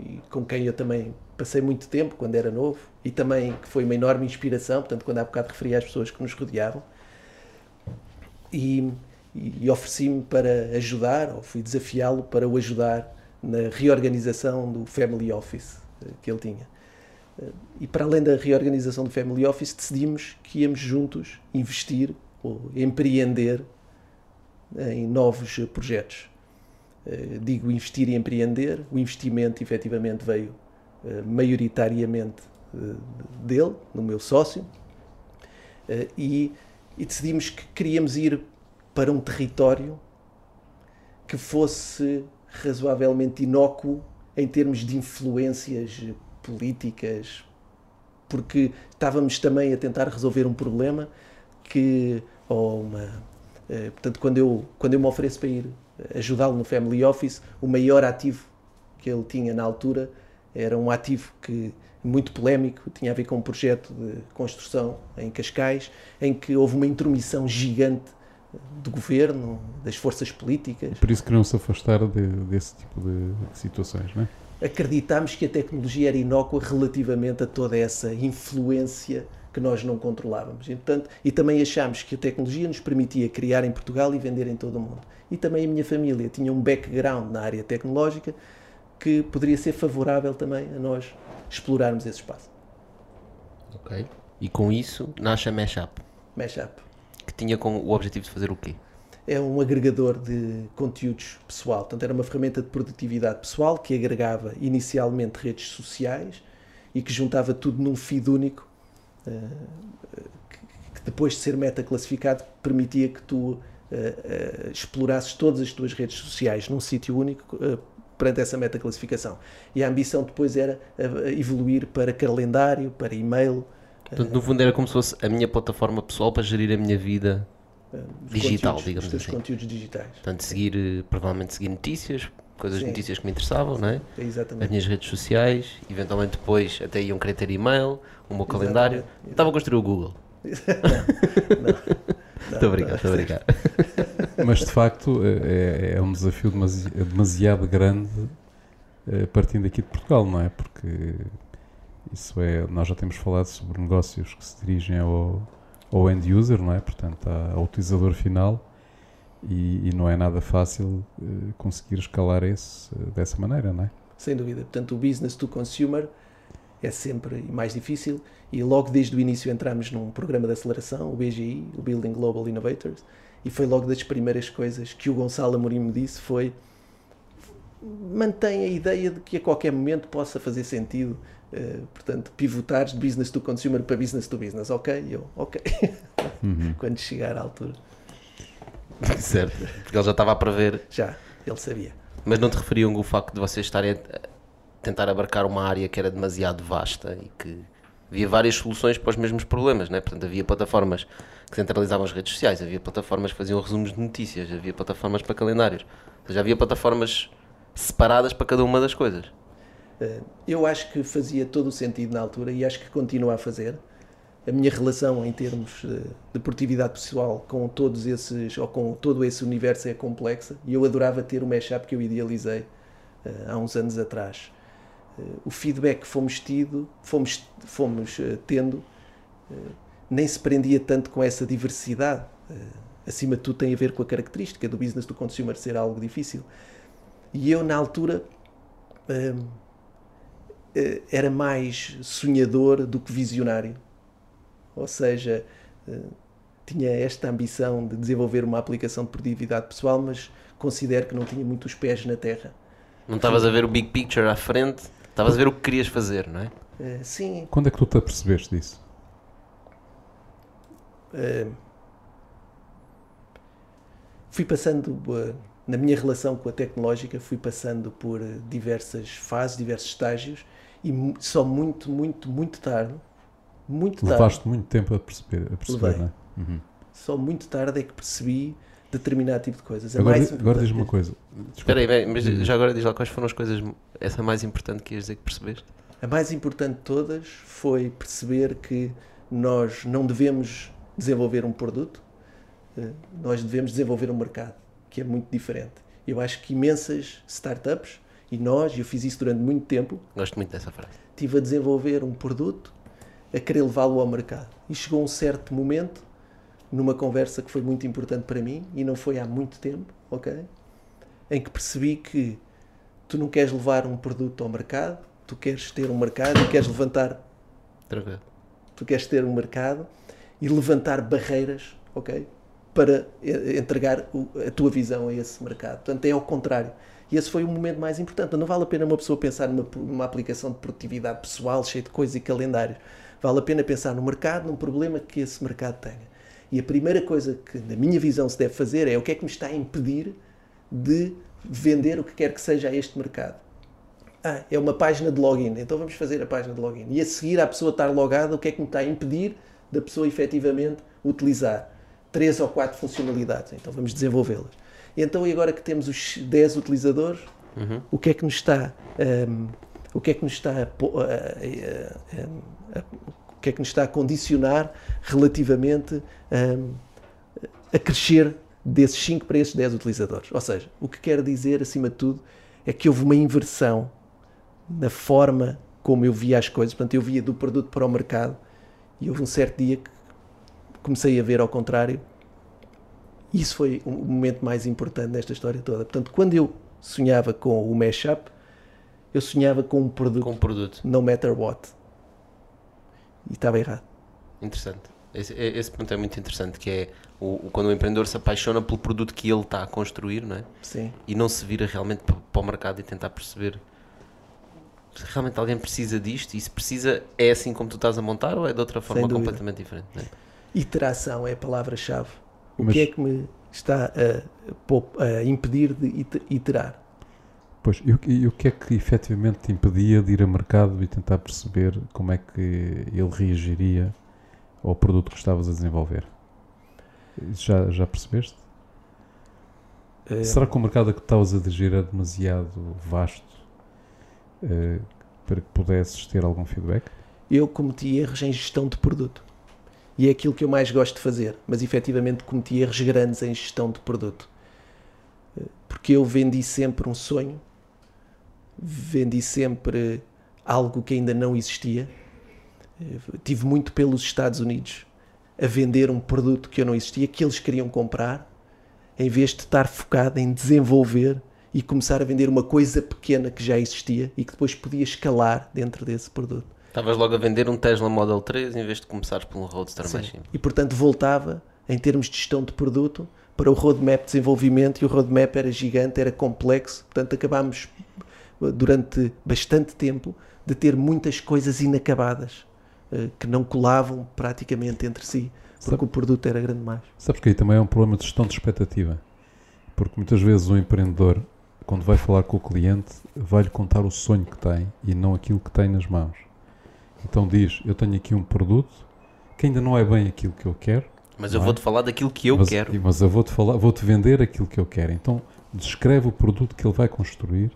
e com quem eu também passei muito tempo quando era novo e também que foi uma enorme inspiração, portanto, quando há bocado referi às pessoas que nos rodeavam. E, e ofereci-me para ajudar, ou fui desafiá-lo para o ajudar na reorganização do Family Office eh, que ele tinha. E para além da reorganização do Family Office, decidimos que íamos juntos investir ou empreender em novos projetos. Eh, Digo investir e empreender, o investimento efetivamente veio eh, maioritariamente eh, dele, no meu sócio, e, e decidimos que queríamos ir para um território que fosse razoavelmente inócuo em termos de influências políticas, porque estávamos também a tentar resolver um problema que, ou uma, eh, portanto, quando eu, quando eu me ofereço para ir ajudá-lo no Family Office, o maior ativo que ele tinha na altura era um ativo que muito polémico, tinha a ver com um projeto de construção em Cascais, em que houve uma intromissão gigante do governo, das forças políticas. Por isso queriam se afastar de- desse tipo de, de situações, não é? Acreditámos que a tecnologia era inócua relativamente a toda essa influência que nós não controlávamos. E, portanto, e também achámos que a tecnologia nos permitia criar em Portugal e vender em todo o mundo. E também a minha família tinha um background na área tecnológica que poderia ser favorável também a nós explorarmos esse espaço. Ok. E com isso nasce a Mashup, Mashup que tinha com o objetivo de fazer o quê? É um agregador de conteúdos pessoal. Portanto, era uma ferramenta de produtividade pessoal que agregava inicialmente redes sociais e que juntava tudo num feed único, eh, que depois de ser meta-classificado permitia que tu eh, eh, explorasses todas as tuas redes sociais num sítio único perante essa meta-classificação. E a ambição depois era evoluir para calendário, para e-mail, Portanto, no fundo era como se fosse a minha plataforma pessoal para gerir a minha vida. Eh, Digital, digamos os teus assim. conteúdos digitais. Portanto, seguir, eh, provavelmente seguir notícias, coisas Sim. notícias que me interessavam, não é? É As exatamente. minhas redes sociais, eventualmente depois até iam querer ter e-mail, o meu calendário. Exatamente. Estava a construir o Google. Estou a brincar, estou a brincar. Mas de facto é, é um desafio demasi- demasiado grande eh, partindo aqui de Portugal, não é? Porque isso é, nós já temos falado sobre negócios que se dirigem ao, ao end user, não é? Portanto, ao utilizador final e, e não é nada fácil eh, conseguir escalar esse eh, dessa maneira, não é? Sem dúvida. Portanto, o business to consumer é sempre mais difícil e logo desde o início entramos num programa de aceleração, o BGI, o Building Global Innovators, e foi logo das primeiras coisas que o Gonçalo Amorim me disse foi mantém a ideia de que a qualquer momento possa fazer sentido eh, portanto, pivotares de business to consumer para business to business, ok? Eu, ok, Uhum. quando chegar à altura. certo. Porque ele já estava a prever. Já, ele sabia. Mas não te referiam o facto de vocês estarem a tentar abarcar uma área que era demasiado vasta e que havia várias soluções para os mesmos problemas, né? Portanto, havia plataformas que centralizavam as redes sociais, havia plataformas que faziam resumos de notícias, havia plataformas para calendários. Ou seja, havia plataformas separadas para cada uma das coisas. Eh, Eu acho que fazia todo o sentido na altura e acho que continua a fazer. A minha relação em termos eh, de produtividade pessoal com todos esses, ou com todo esse universo é complexa e eu adorava ter o mashup que eu idealizei eh, há uns anos atrás. O feedback que fomos, tido, fomos, fomos tendo nem se prendia tanto com essa diversidade. Acima de tudo tem a ver com a característica do business do consumer ser algo difícil. E eu, na altura, era mais sonhador do que visionário. Ou seja, eh, tinha esta ambição de desenvolver uma aplicação de produtividade pessoal, mas considero que não tinha muito os pés na terra. Não estavas a ver o big picture à frente, estavas a ver o que querias fazer, não é? Eh, Sim, Quando é que tu te apercebeste disso? eh, fui passando eh, na minha relação com a tecnológica, fui passando por eh, diversas fases, diversos estágios e só muito, muito, muito tarde, muito tarde, Levaste muito tempo a perceber, a perceber Levei. não é? Uhum. só muito tarde é que percebi determinado tipo de coisas. A Agora, mais agora diz-me uma coisa. Espera aí, mas já agora diz lá quais foram as coisas, essa mais importante que ias dizer que percebeste? A mais importante de todas foi perceber que nós não devemos desenvolver um produto, eh, nós devemos desenvolver um mercado, que é muito diferente. Eu acho que imensas startups E nós, eu fiz isso durante muito tempo, Gosto muito dessa frase. estive a desenvolver um produto, a querer levá-lo ao mercado. E chegou um certo momento, numa conversa que foi muito importante para mim, e não foi há muito tempo, ok? Em que percebi que tu não queres levar um produto ao mercado, tu queres ter um mercado e queres levantar, Tranquilo. tu queres ter um mercado e levantar barreiras, ok? Para entregar a tua visão a esse mercado. Portanto, é ao contrário. E esse foi o momento mais importante. Não vale a pena uma pessoa pensar numa, numa aplicação de produtividade pessoal, cheia de coisas e calendários. Vale a pena pensar no mercado, num problema que esse mercado tenha. E a primeira coisa que, na minha visão, se deve fazer é o que é que me está a impedir de vender o que quer que seja a este mercado. Ah, é uma página de login, então vamos fazer a página de login. E a seguir, a pessoa estar logada, o que é que me está a impedir da pessoa efetivamente utilizar? Três ou quatro funcionalidades, então vamos desenvolvê-las. Então, e agora que temos os 10 utilizadores, o que é que nos está, ahm, o que é que nos está a, a- a- o que é que nos está a condicionar relativamente ahm, a crescer desses 5 para esses 10 utilizadores. Ou seja, o que quer dizer, acima de tudo, é que houve uma inversão na forma como eu via as coisas. Portanto, eu via do produto para o mercado e houve um certo dia que comecei a ver ao contrário. E isso foi o momento mais importante desta história toda. Portanto, quando eu sonhava com o mashup, eu sonhava com um produto, Com um produto. no matter what. E estava errado. Interessante. Esse, é- esse ponto é muito interessante, que é o, o- quando o empreendedor se apaixona pelo produto que ele está a construir, não é? Sim. E não se vira realmente pa- para o mercado e tentar perceber se realmente alguém precisa disto e se precisa é assim como tu estás a montar ou é de outra forma completamente diferente. é? Iteração é a palavra-chave. O Mas- que é que me está a, a impedir de ite- iterar? Pois, e o, que- e o que é que efetivamente te impedia de ir a mercado e tentar perceber como é que ele reagiria ao produto que estavas a desenvolver? Já, já percebeste? Eh, Será que o mercado a que estavas a dirigir é demasiado vasto eh, para que pudesses ter algum feedback? eu cometi erros em gestão de produto. E é aquilo que eu mais gosto de fazer, mas efetivamente cometi erros grandes em gestão de produto. Porque eu vendi sempre um sonho, vendi sempre algo que ainda não existia. Tive muito pelos Estados Unidos a vender um produto que eu não existia, que eles queriam comprar, em vez de estar focado em desenvolver e começar a vender uma coisa pequena que já existia e que depois podia escalar dentro desse produto. Estavas logo a vender um Tesla Model 3 em vez de começares por um Roadster Sim. mais simples. E portanto voltava em termos de gestão de produto para o roadmap de desenvolvimento e o roadmap era gigante, era complexo, portanto acabámos durante bastante tempo de ter muitas coisas inacabadas eh, que não colavam praticamente entre si, porque Sabe- o produto era grande demais. Sabes que aí também é um problema de gestão de expectativa. Porque muitas vezes o empreendedor, quando vai falar com o cliente, vai-lhe contar o sonho que tem e não aquilo que tem nas mãos. Então diz: Eu tenho aqui um produto que ainda não é bem aquilo que eu quero, Mas eu é? vou-te falar daquilo que eu mas, quero. mas eu vou-te falar, vou-te vender aquilo que eu quero. Então descreve o produto que ele vai construir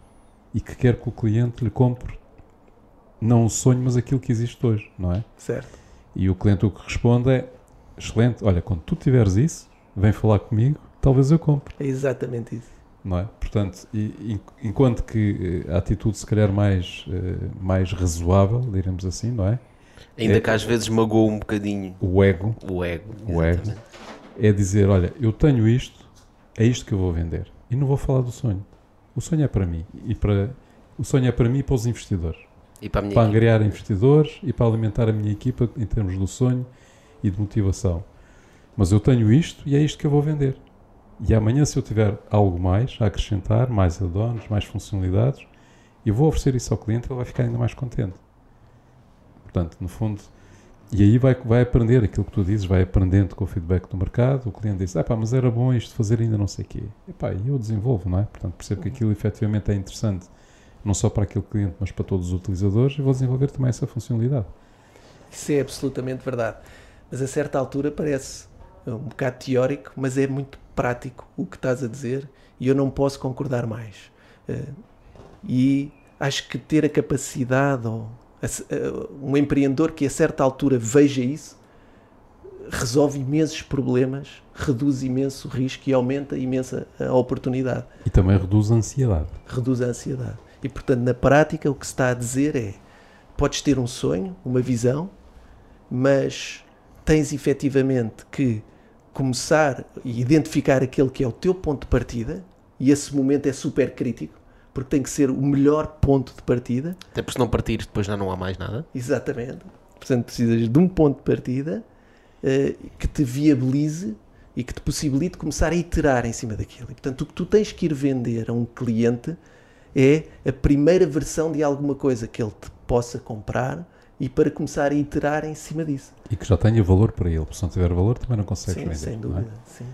e que quer que o cliente lhe compre não o sonho, mas aquilo que existe hoje, não é? Certo? E o cliente o que responde é: excelente, olha, quando tu tiveres isso, vem falar comigo, talvez eu compre, É exatamente isso. Não é? Portanto, e- en- enquanto que eh, a atitude se calhar mais, eh, mais razoável, diremos assim, não é? Ainda É- que às vezes magoa um bocadinho O ego o ego. O ego. é dizer: olha, eu tenho isto, é isto que eu vou vender. E não vou falar do sonho. O sonho é para mim. E para, o sonho é para mim e para os investidores. E para para equipe. angariar investidores e para alimentar a minha equipa em termos do sonho e de motivação. Mas eu tenho isto e é isto que eu vou vender. E amanhã, se eu tiver algo mais a acrescentar, mais add-ons, mais funcionalidades, eu vou oferecer isso ao cliente, ele vai ficar ainda mais contente. Portanto, no fundo, e aí vai, vai aprender aquilo que tu dizes, vai aprendendo com o feedback do mercado. O cliente diz: ah, pá, mas era bom isto fazer ainda não sei o quê. E pá, eu desenvolvo, não é? Portanto, percebo que aquilo efetivamente é interessante, não só para aquele cliente, mas para todos os utilizadores, e vou desenvolver também essa funcionalidade. Isso é absolutamente verdade. Mas a certa altura parece um bocado teórico, mas é muito prático o que estás a dizer e eu não posso concordar mais. Eh, E acho que ter a capacidade, ou eh, um empreendedor que a certa altura veja isso, resolve imensos problemas, reduz imenso risco e aumenta imensa a oportunidade E também reduz a ansiedade. reduz a ansiedade. E portanto, na prática, o que se está a dizer é: podes ter um sonho, uma visão, mas tens efetivamente que começar e identificar aquele que é o teu ponto de partida, e esse momento é super crítico, porque tem que ser o melhor ponto de partida. Até porque se não partir, depois já não há mais nada. Exatamente. Portanto, precisas de um ponto de partida eh, que te viabilize e que te possibilite começar a iterar em cima daquilo. E, portanto, o que tu tens que ir vender a um cliente é a primeira versão de alguma coisa que ele te possa comprar e para começar a iterar em cima disso. E que já tenha valor para ele, porque se não tiver valor também não consegue Sim, vender. sem não é? dúvida. Sim.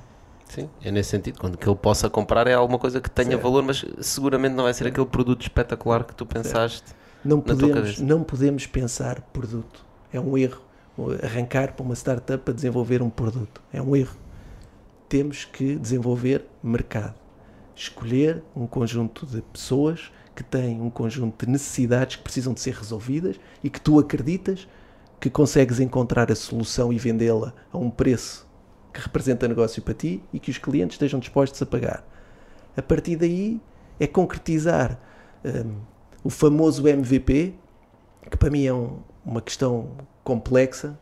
Sim, é nesse sentido. Quando que ele possa comprar é alguma coisa que tenha Certo. valor, mas seguramente não vai ser aquele produto espetacular que tu pensaste. Não podemos, não podemos pensar produto. É um erro. Arrancar para uma startup para desenvolver um produto. É um erro. Temos que desenvolver mercado. Escolher um conjunto de pessoas que têm um conjunto de necessidades que precisam de ser resolvidas e que tu acreditas que consegues encontrar a solução e vendê-la a um preço que representa negócio para ti e que os clientes estejam dispostos a pagar. A partir daí é concretizar hum, o famoso MVP, que para mim é um- uma questão complexa,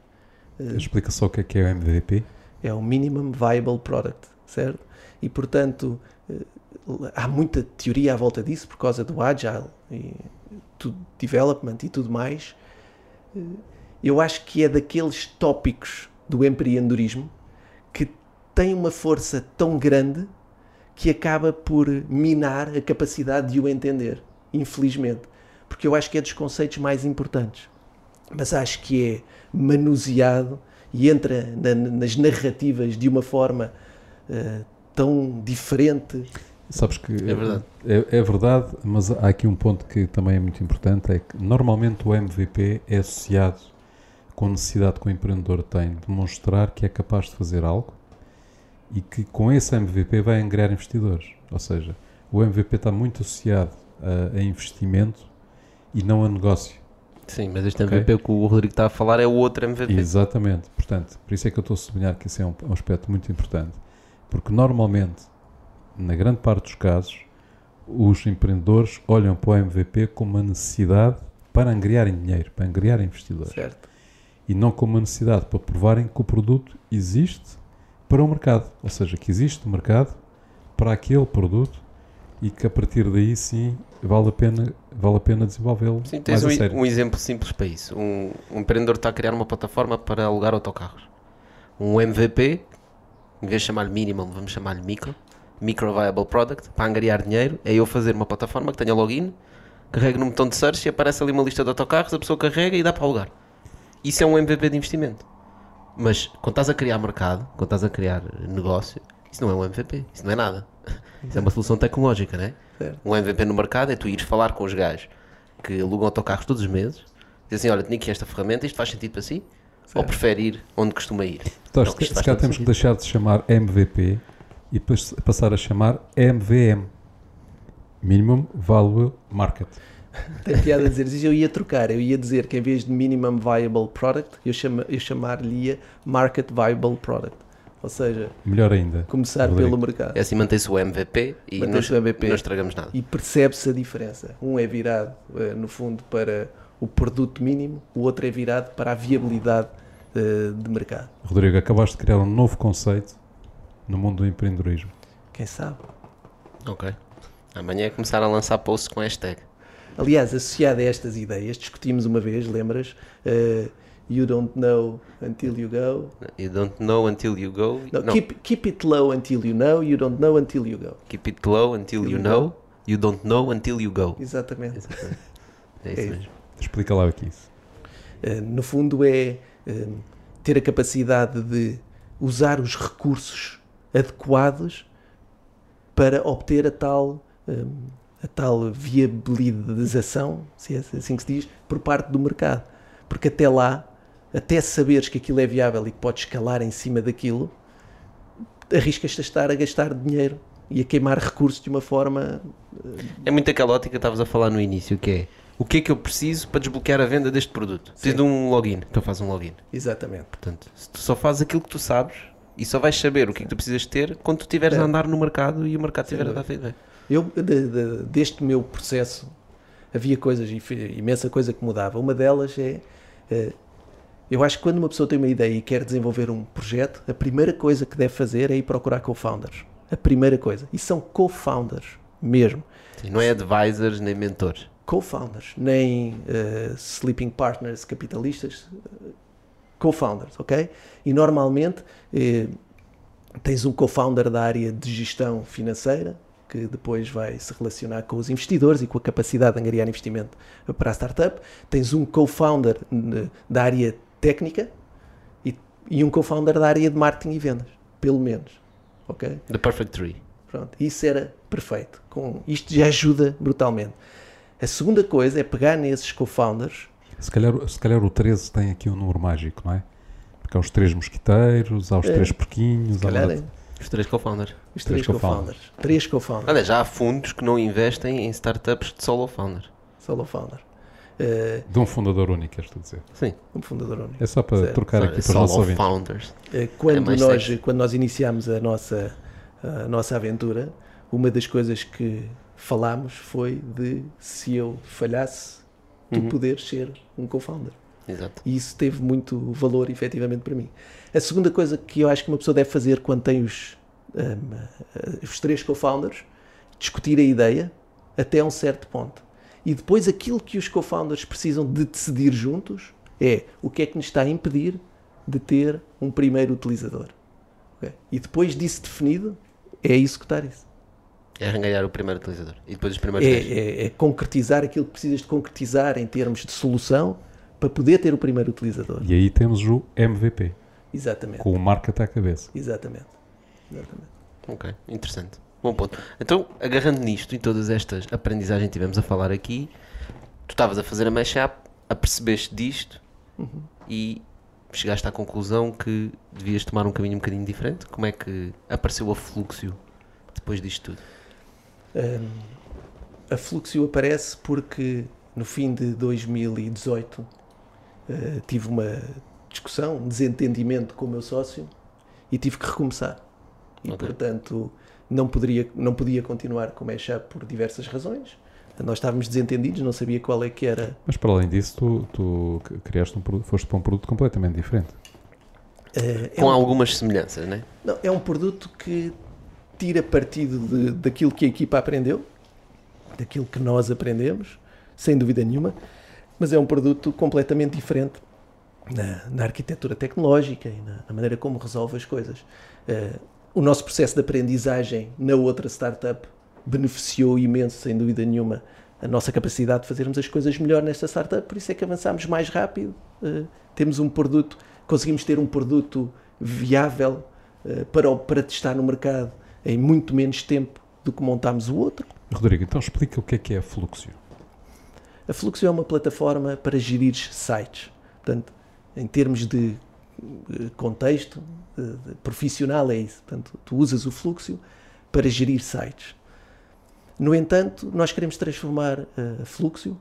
Explica só o que é que é o MVP. é o Minimum Viable Product, certo? E portanto eh, há muita teoria à volta disso por causa do Agile e do Development e tudo mais. Eh, Eu acho que é daqueles tópicos do empreendedorismo que tem uma força tão grande que acaba por minar a capacidade de o entender, infelizmente. Porque eu acho que é dos conceitos mais importantes. Mas acho que é manuseado e entra na- nas narrativas de uma forma eh, tão diferente. Sabes que É verdade. É, é verdade, mas há aqui um ponto que também é muito importante, é que normalmente o MVP é associado com a necessidade que o empreendedor tem de mostrar que é capaz de fazer algo e que com esse MVP vai angriar investidores. Ou seja, o MVP está muito associado a, a investimento e não a negócio. Sim, mas este Ok. MVP que o Rodrigo está a falar é o outro MVP. Exatamente. Portanto, por isso é que eu estou a sublinhar que esse é um, um aspecto muito importante. Porque normalmente, na grande parte dos casos, os empreendedores olham para o MVP como uma necessidade para angriarem dinheiro, para angriarem investidores. Certo. E não como uma necessidade para provarem que o produto existe para o mercado. Ou seja, que existe mercado para aquele produto e que a partir daí sim vale a pena, vale a pena desenvolvê-lo Sim, tens um, um exemplo simples para isso. Um, um empreendedor está a criar uma plataforma para alugar autocarros. Um MVP, em vez de chamar-lhe minimum, vamos chamar-lhe micro, micro viable product, para angariar dinheiro, é eu fazer uma plataforma que tenha login, carrego no botão de search e aparece ali uma lista de autocarros, a pessoa carrega e dá para alugar. Isso é um MVP de investimento. Mas quando estás a criar mercado, quando estás a criar negócio, isso não é um MVP, isso não é nada. Isso é uma solução tecnológica, não é? Certo. Um MVP no mercado é tu ires falar com os gajos que alugam autocarros todos os meses, dizer assim, olha, tenho aqui esta ferramenta, isto faz sentido para si? Ou Certo. prefere ir onde costuma ir? Então, Não, se, se todo temos que deixar de chamar MVP e depois passar a chamar MVM Minimum Value Market. Tem piada a dizer. Eu ia trocar. Eu ia dizer que em vez de Minimum Viable Product, eu, chama, eu chamar-lhe Market Viable Product. Ou seja, Melhor ainda. começar Rodrigo. pelo mercado. É assim mantém-se o MVP e não, o MVP. não estragamos nada. E percebe-se a diferença. Um é virado, eh, no fundo, para o produto mínimo, o outro é virado para a viabilidade eh, de mercado. Rodrigo, acabaste de criar um novo conceito no mundo do empreendedorismo. Quem sabe? Ok. Amanhã é começar a lançar posts com hashtag. Aliás, associado a estas ideias, discutimos uma vez, lembras? Eh, you don't know until you go. You don't know until you go. No, Não, Keep, keep it low until you know, you don't know until you go. keep it low until you you know. You don't know until you go. Exatamente. Exatamente. É isso É mesmo. Explica lá o que é isso. Uh, no fundo é um, ter a capacidade de usar os recursos adequados para obter a tal um, a tal viabilização, se é assim que se diz, por parte do mercado. Porque até lá, até saberes que aquilo é viável e que podes escalar em cima daquilo, arriscas-te a estar a gastar dinheiro e a queimar recursos de uma forma É muito aquela ótica que estavas a falar no início, que é o que é que eu preciso para desbloquear a venda deste produto? Preciso de um login, então faz um login. exatamente. Portanto, se tu só fazes aquilo que tu sabes e só vais saber o que é que tu precisas ter quando tu estiveres É. a andar no mercado e o mercado estiver a dar feedback. Eu, de- de- deste meu processo havia coisas, imensa coisa que mudava. Uma delas é, uh, eu acho que quando uma pessoa tem uma ideia e quer desenvolver um projeto, a primeira coisa que deve fazer é ir procurar co-founders. A primeira coisa. E são co-founders mesmo. Sim, não é advisors nem mentores. Co-founders, nem uh, sleeping partners capitalistas. Co-founders, ok? E normalmente eh, tens um co-founder da área de gestão financeira, que depois vai se relacionar com os investidores e com a capacidade de angariar investimento para a startup. Tens um co-founder da área técnica e, e um co-founder da área de marketing e vendas, pelo menos. Ok? The Perfect Tree. Pronto, isso era perfeito. Com, isto já ajuda brutalmente. A segunda coisa é pegar nesses co-founders. Se calhar, se calhar o 13 tem aqui um número mágico, não é? Porque há os três mosquiteiros, há os é, três porquinhos, há é. os três co-founders. Os três, três co-founders. Três co-founders. Olha, já há fundos que não investem em startups de solo founder. Solo founder. Uh, de um fundador único, queres tu dizer? Sim. Um fundador único. É só para certo. trocar aqui para os nossos founders. Uh, quando, é nós, quando nós iniciámos a nossa, a nossa aventura, uma das coisas que falámos foi de se eu falhasse, tu uhum. poderes ser um co-founder. Exato. E isso teve muito valor, efetivamente, para mim. A segunda coisa que eu acho que uma pessoa deve fazer quando tem os, um, os três co-founders, discutir a ideia até um certo ponto. E depois aquilo que os co-founders precisam de decidir juntos é o que é que nos está a impedir de ter um primeiro utilizador. Okay? E depois disso definido, é está isso. É arranhar o primeiro utilizador. E depois os primeiros é, é, é, concretizar aquilo que precisas de concretizar em termos de solução para poder ter o primeiro utilizador. E aí temos o MVP. Exatamente. Com o marca à cabeça. Exatamente. Exatamente. Ok, interessante. Bom ponto. Então, agarrando nisto e todas estas aprendizagens que tivemos a falar aqui, tu estavas a fazer a mashup, apercebeste disto uhum. e chegaste à conclusão que devias tomar um caminho um bocadinho diferente. Como é que apareceu a Fluxio depois disto tudo? Um, a Fluxio aparece porque no fim de 2018 uh, tive uma discussão, um desentendimento com o meu sócio e tive que recomeçar. E okay. portanto não, poderia, não podia continuar com o Mashup por diversas razões. Nós estávamos desentendidos, não sabia qual é que era. Mas para além disso, tu, tu criaste um produto, foste para um produto completamente diferente. Uh, com é um, algumas semelhanças, não é? É um produto que tira partido de, daquilo que a equipa aprendeu, daquilo que nós aprendemos, sem dúvida nenhuma, mas é um produto completamente diferente na, na arquitetura tecnológica e na, na, maneira como resolve as coisas. Uh, o nosso processo de aprendizagem na outra startup beneficiou imenso, sem dúvida nenhuma, a nossa capacidade de fazermos as coisas melhor nesta startup, por isso é que avançámos mais rápido. Uh, temos um produto, conseguimos ter um produto viável uh, para, para testar no mercado em muito menos tempo do que montámos o outro. Rodrigo, então explica o que é que é a Fluxio. A Fluxio é uma plataforma para gerir sites. Portanto, em termos de eh, contexto de profissional, é isso. Portanto, tu usas o Fluxio para gerir sites. No entanto, nós queremos transformar a Fluxio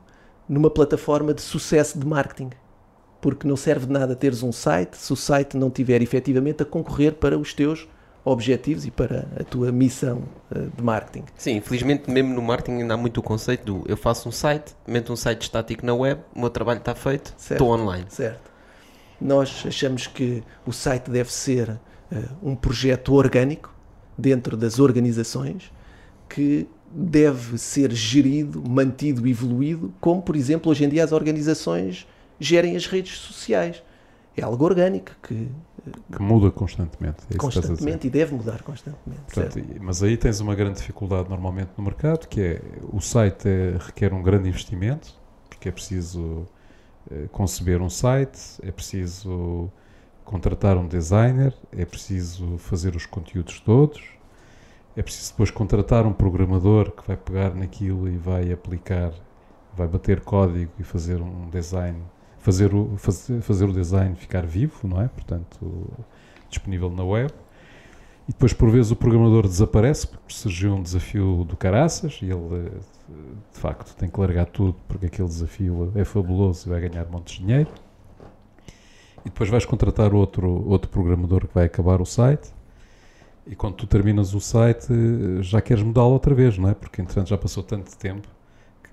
numa plataforma de sucesso de marketing. Porque não serve de nada teres um site se o site não tiver efetivamente a concorrer para os teus objetivos e para a tua missão uh, de marketing. Sim, infelizmente mesmo no marketing ainda há muito o conceito do eu faço um site, meto um site estático na web, o meu trabalho está feito, estou online. Certo. Nós achamos que o site deve ser uh, um projeto orgânico dentro das organizações que deve ser gerido, mantido, evoluído, como por exemplo hoje em dia as organizações gerem as redes sociais. É algo orgânico que que muda constantemente. É constantemente e deve mudar constantemente. Portanto, mas aí tens uma grande dificuldade normalmente no mercado, que é o site é, requer um grande investimento, porque é preciso é, conceber um site, é preciso contratar um designer, é preciso fazer os conteúdos todos, é preciso depois contratar um programador que vai pegar naquilo e vai aplicar, vai bater código e fazer um design fazer o, fazer, fazer o design ficar vivo, não é? Portanto, disponível na web. E depois, por vezes, o programador desaparece porque surgiu um desafio do caraças e ele, de facto, tem que largar tudo porque aquele desafio é fabuloso e vai ganhar montes de dinheiro. E depois vais contratar outro, outro programador que vai acabar o site. E quando tu terminas o site, já queres mudá-lo outra vez, não é? Porque, entretanto, já passou tanto tempo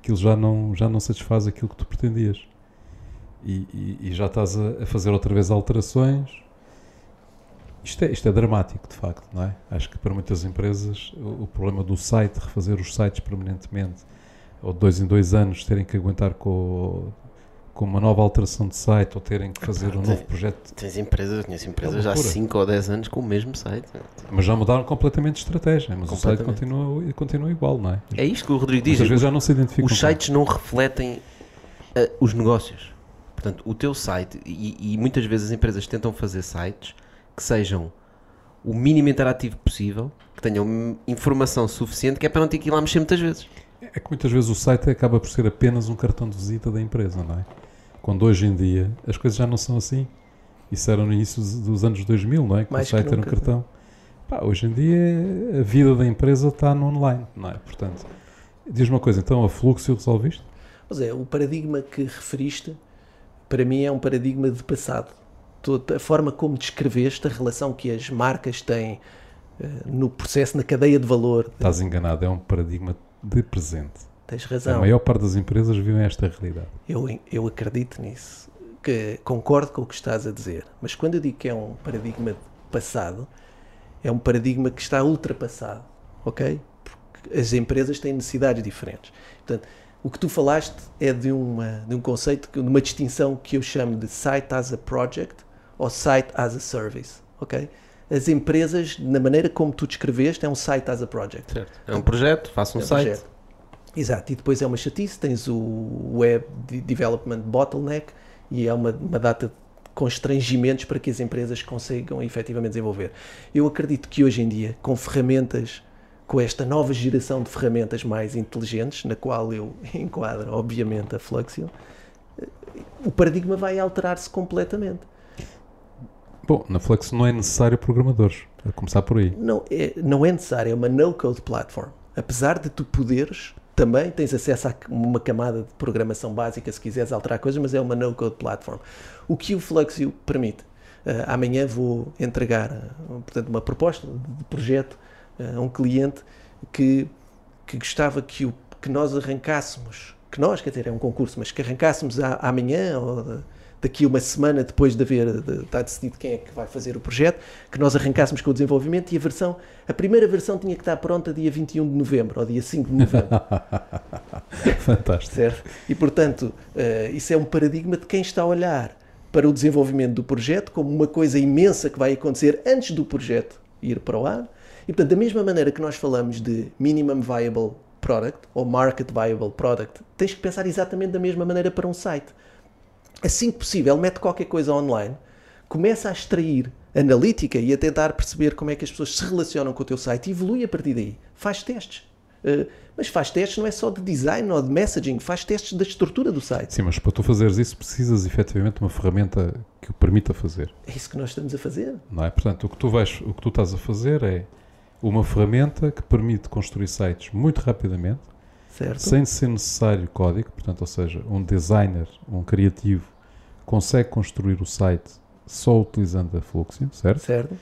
aquilo já não, já não satisfaz aquilo que tu pretendias. E, e- e já estás a, a fazer outra vez alterações. Isto é, isto é dramático, de facto, não é? Acho que para muitas empresas o, o problema do site, refazer os sites permanentemente, ou de dois em dois anos terem que aguentar com, com uma nova alteração de site, ou terem que fazer um tem- novo projeto Tens empresas, eu conheço empresas É há loucura. 5 ou 10 anos com o mesmo site. Mas já mudaram completamente de estratégia, mas o site continua, continua igual, não é? É isto que o Rodrigo diz. Muitas vezes já não se identificam. Os sites não refletem ah, os negócios. Portanto, o teu site, e, e muitas vezes as empresas tentam fazer sites que sejam o mínimo interativo possível, que tenham informação suficiente, que é para não ter que ir lá mexer muitas vezes. É que muitas vezes o site acaba por ser apenas um cartão de visita da empresa, não é? Quando hoje em dia as coisas já não são assim. Isso era no início dos- anos 2000, não é? Que Mais o que site era um cartão. Pá, hoje em dia a vida da empresa está no online, não é? Portanto, diz uma coisa, então a Fluxo resolviste? Mas é, o paradigma que referiste, para mim, é um paradigma de passado. Toda a forma como descreveste a relação que as marcas têm eh, no processo, na cadeia de valor. Estás enganado, é um paradigma de presente. Tens A razão. maior parte das empresas vivem esta realidade. Eu, eu acredito nisso. Que concordo com o que estás a dizer. Mas quando eu digo que é um paradigma de passado, é um paradigma que está ultrapassado. Ok? Porque as empresas têm necessidades diferentes. Portanto, o que tu falaste é de, uma, de um conceito, de uma distinção que eu chamo de site as a project ou site as a service. Ok? As empresas, na maneira como tu descreveste, é um site as a project. Certo. É um projeto, faço um É site. projeto. Exato, e depois é uma chatice, tens o Web de- Development Bottleneck e é uma, uma data de constrangimentos para que as empresas consigam efetivamente desenvolver. Eu acredito que hoje em dia, com ferramentas, com esta nova geração de ferramentas mais inteligentes, na qual eu enquadro, obviamente, a Fluxio, eh, o paradigma vai alterar-se completamente. Bom, na Flex não é necessário programadores, a começar por aí. não é, não é necessário, é uma no-code platform. Apesar de tu poderes, também tens acesso a uma camada de programação básica se quiseres alterar coisas, mas é uma no-code platform. O que o Fluxio permite? Ah, amanhã vou entregar ah, portanto, uma proposta de projeto a um cliente que, que gostava que, o, que nós arrancássemos, que nós, quer dizer, é um concurso, mas que arrancássemos a- amanhã ou da- daqui a uma semana depois de haver de, estar decidido quem é que vai fazer o projeto, que nós arrancássemos com o desenvolvimento e a versão, a primeira versão tinha que estar pronta dia 21 de novembro ou dia 5 de novembro. Fantástico. certo? E portanto, eh, isso é um paradigma de quem está a olhar para o desenvolvimento do projeto como uma coisa imensa que vai acontecer antes do projeto ir para o ar. E portanto, da mesma maneira que nós falamos de minimum viable product ou market viable product, tens que pensar exatamente da mesma maneira para um site. Assim que possível, mete qualquer coisa online, começa a extrair analítica e a tentar perceber como é que as pessoas se relacionam com o teu site e evolui a partir daí. Faz testes. Uh, mas faz testes não é só de design ou de messaging, faz testes da estrutura do site. Sim, mas para tu fazeres isso precisas efetivamente de uma ferramenta que o permita fazer, É isso que nós estamos a fazer. não é? Portanto, o que tu vais, o que tu estás a fazer é uma ferramenta que permite construir sites muito rapidamente, Certo? sem ser necessário código, portanto, ou seja, um designer, um criativo consegue construir o site só utilizando a Fluxio, certo? Certo?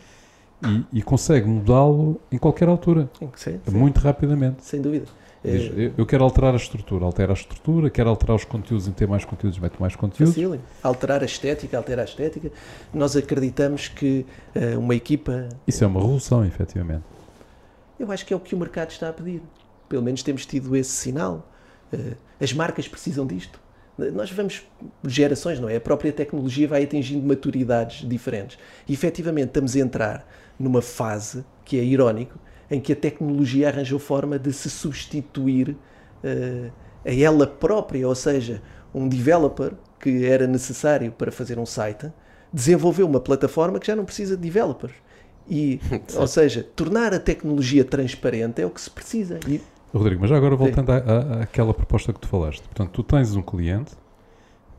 E, e consegue mudá-lo em qualquer altura, ser. sim, muito rapidamente. Sem dúvida. Diz, É, eu- eu quero alterar a estrutura, altera a estrutura, quero alterar os conteúdos e ter mais conteúdos, mete mais conteúdos. facílimo. Alterar a estética, alterar a estética. Nós acreditamos que eh, uma equipa Isso é uma revolução, efetivamente. Eu acho que é o que o mercado está a pedir. Pelo menos temos tido esse sinal. Eh, As marcas precisam disto. Nós vamos gerações, não é? A própria tecnologia vai atingindo maturidades diferentes. E efetivamente estamos a entrar numa fase que é irónico, em que a tecnologia arranjou forma de se substituir eh, a ela própria, ou seja, um developer que era necessário para fazer um site, desenvolveu uma plataforma que já não precisa de developers. E, ou seja, tornar a tecnologia transparente é o que se precisa. E, Rodrigo, mas já agora voltando à- àquela proposta que tu falaste. Portanto, tu tens um cliente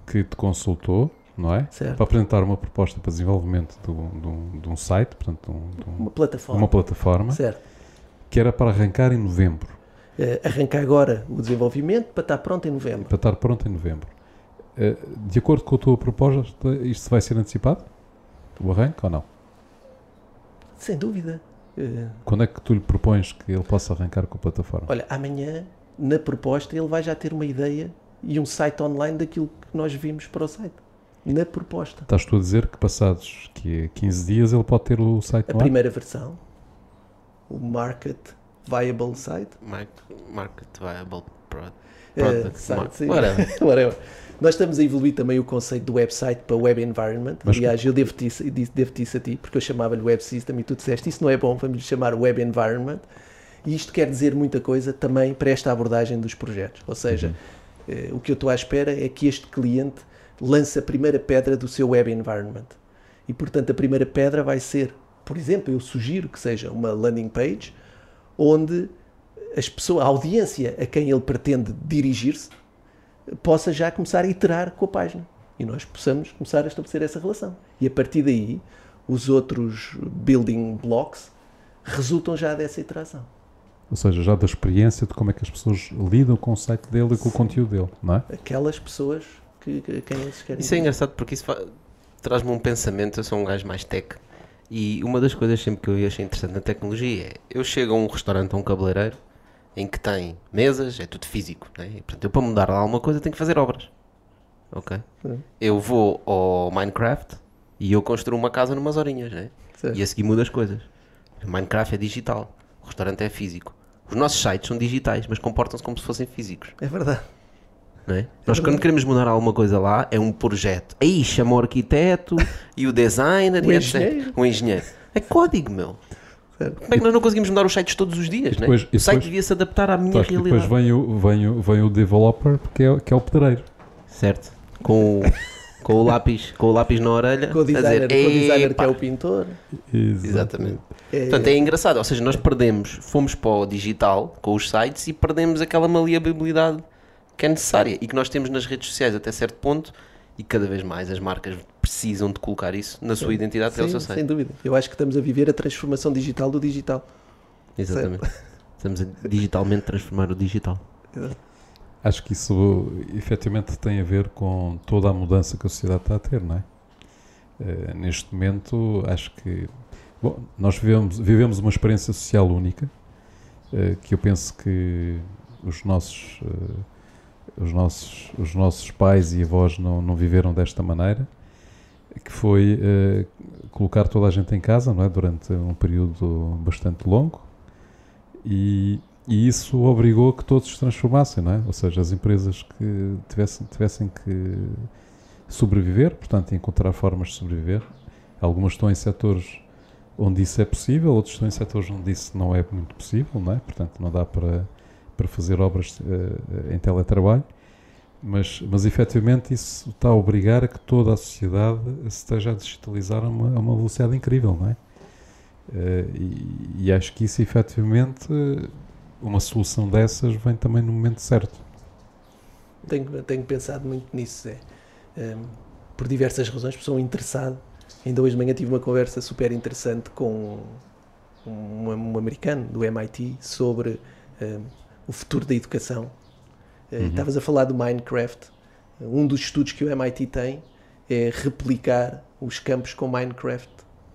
que te consultou, não é? certo? Para apresentar uma proposta para desenvolvimento de um, de um- site, portanto, de um- de um- Uma plataforma. uma plataforma, Certo. que era para arrancar em novembro, Eh, arranca agora o desenvolvimento para estar pronto em novembro. para estar pronto em novembro. Eh, De acordo com a tua proposta, isto vai ser antecipado? O arranque ou não? Sem dúvida. Eh, Quando é que tu lhe propões que ele possa arrancar com a plataforma? olha, amanhã na proposta ele vai já ter uma ideia e um site online daquilo que nós vimos para o site. Na proposta. Estás tu a dizer que passados que é 15 dias ele pode ter o site A ar? primeira versão, o Market Viable Site. Market, market viable product. eh, Product, site, sim. whatever. Whatever. Nós estamos a evoluir também o conceito do website para web environment. Mas- Aliás, eu devo-te isso, devo-te isso a ti, porque eu chamava-lhe web system e tu disseste isso não é bom, vamos lhe chamar web environment. E isto quer dizer muita coisa também para esta abordagem dos projetos. Ou seja, eh, o que eu estou à espera é que este cliente lance a primeira pedra do seu web environment. E portanto, a primeira pedra vai ser, por exemplo, eu sugiro que seja uma landing page onde as pessoas, a audiência a quem ele pretende dirigir-se possa já começar a iterar com a página e nós possamos começar a estabelecer essa relação. E a partir daí, os outros building blocks resultam já dessa iteração. Ou seja, já da experiência de como é que as pessoas lidam com o site dele e com o conteúdo dele, não é? Aquelas pessoas que, que a quem eles querem. Isso é engraçado porque isso traz-me um pensamento. Eu sou um gajo mais tech e uma das coisas sempre que eu achei interessante na tecnologia é eu chego a um restaurante, a um cabeleireiro em que tem mesas, é tudo físico. Né? E, portanto, eu para mudar lá alguma coisa tenho que fazer obras. Ok? Eu vou ao Minecraft e eu construo uma casa numas horinhas. Né? Certo. E a seguir mudo as coisas. Minecraft é digital, o restaurante é físico. Os nossos sites são digitais, mas comportam-se como se fossem físicos. É verdade. não é? Nós quando queremos mudar alguma coisa lá, é um projeto. Aí chama o arquiteto e o designer O e etc. engenheiro. O engenheiro. É código, meu. Como é que nós não conseguimos mudar os sites todos os dias, né? depois- e O site depois- devia se adaptar à minha que depois realidade. vem o, vem, o, vem o developer que é, que é o pedreiro. Certo. Com o, com o lápis, com o lápis na orelha. Com o a dizer, designer, com o designer que é o pintor. Exatamente. É, Portanto, é engraçado. Ou seja, nós perdemos, fomos para o digital com os sites e perdemos aquela maleabilidade que é necessária e que nós temos nas redes sociais até certo ponto e cada vez mais as marcas precisam de colocar isso na sua identidade pelo sim, seu sem dúvida. Eu acho que estamos a viver a transformação digital do digital. Exatamente. Estamos a digitalmente transformar o digital. Acho que isso efetivamente tem a ver com toda a mudança que a sociedade está a ter, não é? Eh, neste momento, acho que. Bom, nós vivemos, vivemos uma experiência social única eh, que eu penso que os nossos, eh, os nossos, os nossos pais e avós não, não viveram desta maneira, que foi eh, colocar toda a gente em casa, não é? Durante um período bastante longo e, e isso obrigou que todos se transformassem, não é? Ou seja, as empresas que tivessem, tivessem que sobreviver, portanto, encontrar formas de sobreviver. Algumas estão em setores onde isso é possível, outros estão em setores onde isso não é muito possível, não é? Portanto, não dá para, para fazer obras eh, em teletrabalho. Mas, mas efetivamente isso está a obrigar a que toda a sociedade esteja a digitalizar a uma, a uma velocidade incrível, não é? Eh, e, e acho que isso efetivamente eh, uma solução dessas vem também no momento certo. Tenho, tenho pensado muito nisso, Zé. Ehm, por diversas razões, por ser um interessado. Ainda hoje de manhã tive uma conversa super interessante com um, um americano do MIT sobre ehm, o futuro da educação. Eh, Uhum. Estavas a falar do Minecraft. Um dos estudos que o MIT tem é replicar os campos com Minecraft.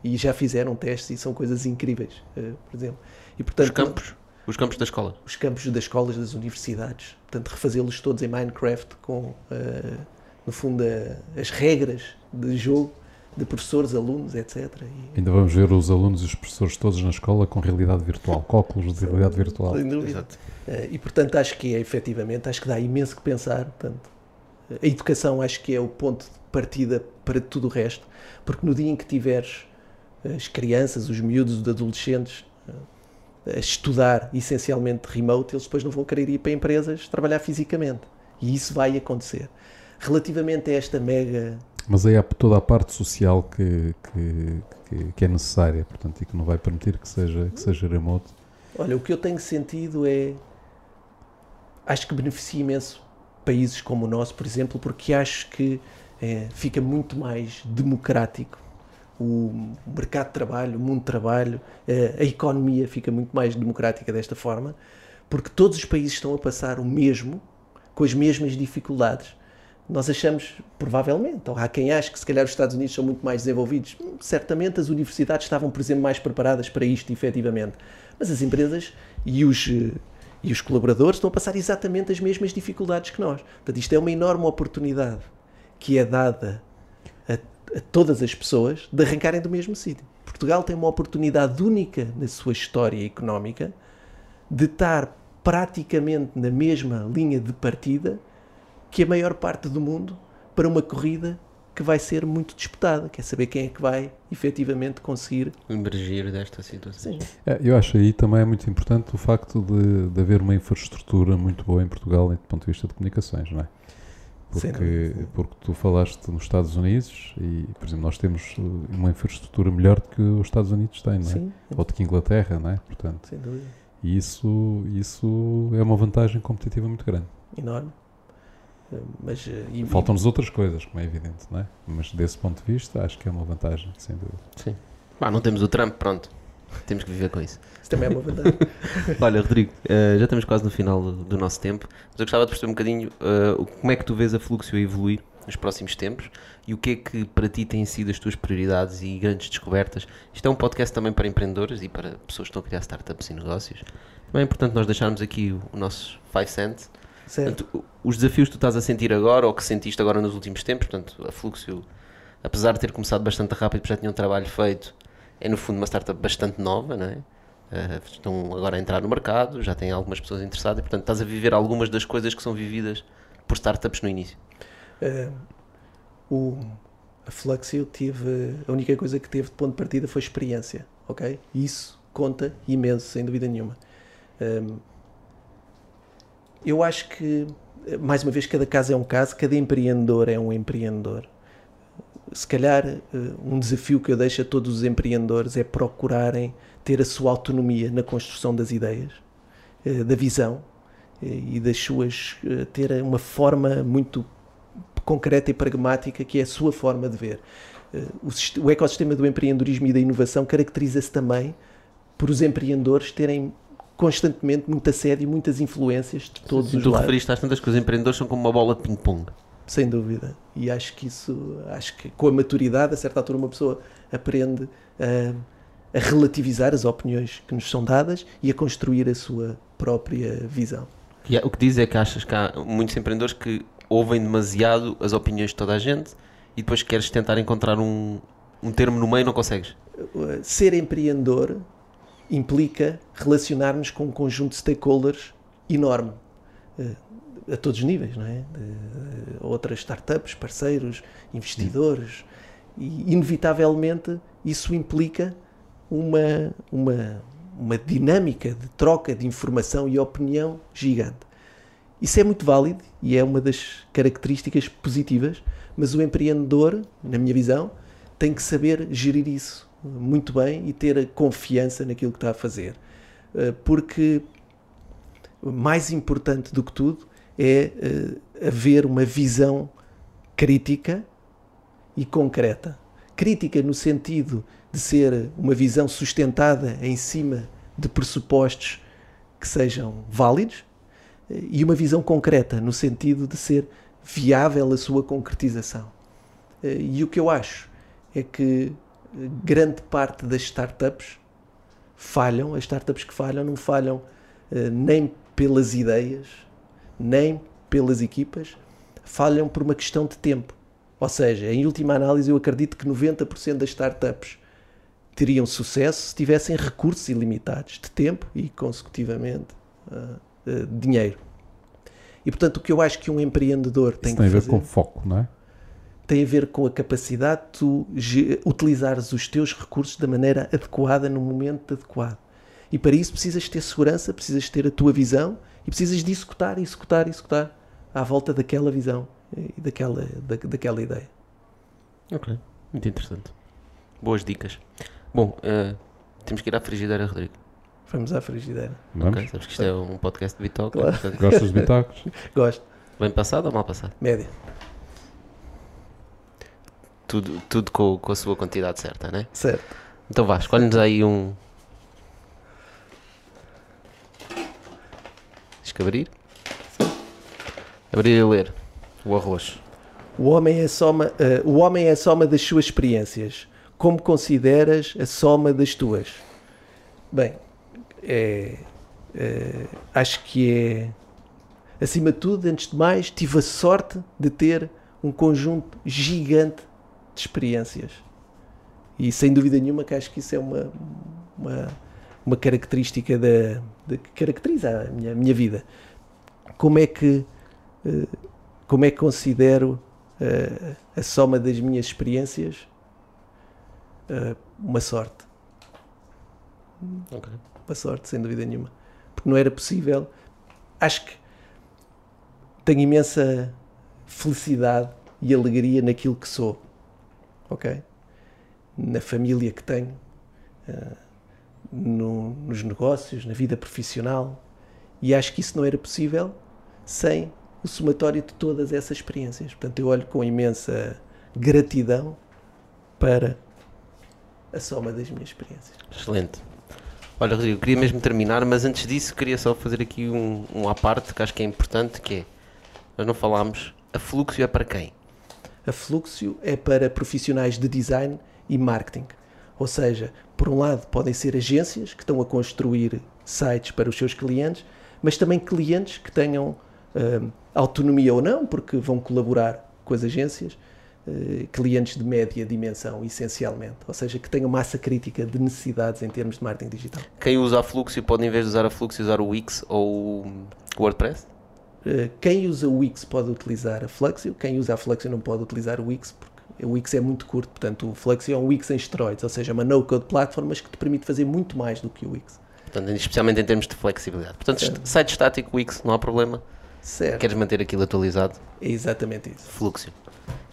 E já fizeram testes e são coisas incríveis, eh, por exemplo. E, portanto, Os campos. Os campos da escola. os campos das escolas, das universidades. Portanto, refazê-los todos em Minecraft com, eh, no fundo, a- as regras de jogo de professores, alunos, etc. E, Ainda vamos ver os alunos e os professores todos na escola com realidade virtual, com óculos de realidade virtual. sem dúvida. Exato. Eh, e, portanto, acho que é, efetivamente, acho que dá imenso que pensar. Portanto, a educação acho que é o ponto de partida para tudo o resto, porque no dia em que tiveres as crianças, os miúdos, os adolescentes eh, a estudar essencialmente remote, eles depois não vão querer ir para empresas trabalhar fisicamente. E isso vai acontecer. Relativamente a esta mega Mas aí há toda a parte social que, que, que, que é necessária, portanto, e que não vai permitir que seja, que seja remote. Olha, o que eu tenho sentido é. Acho que beneficia imenso países como o nosso, por exemplo, porque acho que eh, fica muito mais democrático o mercado de trabalho, o mundo de trabalho, eh, a economia fica muito mais democrática desta forma, porque todos os países estão a passar o mesmo, com as mesmas dificuldades. Nós achamos, provavelmente, ou há quem ache que se calhar os Estados Unidos são muito mais desenvolvidos. Certamente as universidades estavam, por exemplo, mais preparadas para isto, efetivamente. Mas as empresas e os, eh, E os colaboradores estão a passar exatamente as mesmas dificuldades que nós. Portanto, isto é uma enorme oportunidade que é dada a, a todas as pessoas de arrancarem do mesmo sítio. Portugal tem uma oportunidade única na sua história económica de estar praticamente na mesma linha de partida que a maior parte do mundo para uma corrida que vai ser muito disputada. Quer saber quem é que vai efetivamente conseguir. Emergir desta situação. Sim. É, eu acho aí também é muito importante o facto de, de haver uma infraestrutura muito boa em Portugal do ponto de vista de comunicações, não é? Porque, dúvida. porque tu falaste nos Estados Unidos e, por exemplo, nós temos uh, uma infraestrutura melhor do que os Estados Unidos têm, não é? Sim, Ou do que a Inglaterra, não é? Portanto, sem dúvida. e isso, isso é uma vantagem competitiva muito grande. Enorme. Mas, eh, e- Faltam-nos outras coisas, como é evidente, não é? Mas desse ponto de vista, acho que é uma vantagem, sem dúvida. Pá, não temos o Trump, pronto. Temos que viver com isso. Isso também é uma vantagem. Olha, Rodrigo, eh, já estamos quase no final do, do nosso tempo, mas eu gostava de perceber um bocadinho eh, o- como é que tu vês a Fluxio a evoluir nos próximos tempos e o que é que para ti têm sido as tuas prioridades e grandes descobertas. Isto é um podcast também para empreendedores e para pessoas que estão a criar startups e negócios. Também é importante nós deixarmos aqui o, o nosso 5 cent. Portanto, os desafios que tu estás a sentir agora ou que sentiste agora nos últimos tempos, portanto, a Fluxio, apesar de ter começado bastante rápido, já tinha um trabalho feito, é no fundo uma startup bastante nova, não é? Eh, estão agora a entrar no mercado, já têm algumas pessoas interessadas, e, portanto estás a viver algumas das coisas que são vividas por startups no início. Eh, o, a Fluxio tive. A única coisa que teve de ponto de partida foi experiência, ok? Isso conta imenso, sem dúvida nenhuma. Ehm, eu acho que, mais uma vez, cada caso é um caso, cada empreendedor é um empreendedor. Se calhar, eh, um desafio que eu deixo a todos os empreendedores é procurarem ter a sua autonomia na construção das ideias, eh, da visão eh, e das suas. ter uma forma muito concreta e pragmática que é a sua forma de ver. O ecossistema do empreendedorismo e da inovação caracteriza-se também por os empreendedores terem constantemente muita sede e muitas influências de todos os tu lados. referiste às tantas que os empreendedores são como uma bola de ping-pong. Sem dúvida. E acho que isso, acho que com a maturidade, a certa altura, uma pessoa aprende a, a relativizar as opiniões que nos são dadas e a construir a sua própria visão. E é- o que diz é que achas que há muitos empreendedores que ouvem demasiado as opiniões de toda a gente e depois queres tentar encontrar um, um termo no meio e não consegues. Uh, Ser empreendedor implica relacionar-nos com um conjunto de stakeholders enorme, uh, a todos os níveis, não é? De, uh, outras startups, parceiros, investidores, e inevitavelmente isso implica uma, uma, uma dinâmica de troca de informação e opinião gigante. Isso é muito válido e é uma das características positivas, mas o empreendedor, na minha visão, tem que saber gerir isso muito bem e ter a confiança naquilo que está a fazer. Eh, Porque mais importante do que tudo é eh, haver uma visão crítica e concreta. Crítica no sentido de ser uma visão sustentada em cima de pressupostos que sejam válidos eh, e uma visão concreta no sentido de ser viável a sua concretização. E o que eu acho é que grande parte das startups falham, as startups que falham não falham eh, nem pelas ideias, nem pelas equipas, falham por uma questão de tempo. Ou seja, em última análise, eu acredito que 90% das startups teriam sucesso se tivessem recursos ilimitados de tempo e, consecutivamente, ah, ah, dinheiro. E, portanto, o que eu acho que um empreendedor tem Isso que tem a ver fazer com foco, não é? Tem a ver com a capacidade de tu utilizares os teus recursos da maneira adequada no momento adequado. E para isso precisas ter segurança, precisas ter a tua visão e precisas de executar, executar, executar à volta daquela visão e daquela, da, daquela ideia. Ok, muito interessante. Boas dicas. Bom, eh, temos que ir à frigideira, Rodrigo. Vamos à frigideira. Vamos? Ok, sabes que isto é um podcast de Bitoca, Claro. portanto, Gostas de bitacos? Gosto. bem passado ou mal passado? Média. Tudo, tudo com, com a sua quantidade certa, né? Certo. Então vá, escolhe-nos aí um. Tens que abrir? Abrir e ler. O arroz. O homem, é a soma, eh, o homem é a soma das suas experiências. Como consideras a soma das tuas? Bem, é, eh, acho que é, acima de tudo, antes de mais, tive a sorte de ter um conjunto gigante de experiências. E sem dúvida nenhuma que acho que isso é uma, uma, uma característica da, da- que caracteriza a minha, a minha vida. Como é que, eh, como é que considero eh, a soma das minhas experiências eh, uma sorte? Ok. uma sorte, sem dúvida nenhuma. Porque não era possível. Acho que tenho imensa felicidade e alegria naquilo que sou. Ok? Na família que tenho, eh, no- nos negócios, na vida profissional. E acho que isso não era possível sem o somatório de todas essas experiências. Portanto, eu olho com imensa gratidão para a soma das minhas experiências. Excelente. Olha, Rodrigo, queria mesmo terminar, mas antes disso queria só fazer aqui um, um à parte que acho que é importante, que é, nós não falámos, a Fluxo é para quem? A Fluxio é para profissionais de design e marketing. Ou seja, por um lado, podem ser agências que estão a construir sites para os seus clientes, mas também clientes que tenham hum, autonomia ou não, porque vão colaborar com as agências, eh, clientes de média dimensão, essencialmente. Ou seja, que tenham massa crítica de necessidades em termos de marketing digital. Quem usa a Fluxo pode, em vez de usar a Fluxo, usar o Wix ou o WordPress? Eh, Quem usa o Wix pode utilizar a Fluxio, quem usa a Fluxio não pode utilizar o Wix, porque o Wix é muito curto, portanto o Fluxio é um Wix em esteroides, ou seja, é uma no-code platform, mas que te permite fazer muito mais do que o Wix. Portanto, especialmente em termos de flexibilidade. Portanto, site estático Wix, não há problema. Certo, Queres manter aquilo atualizado? é exatamente isso. Fluxo.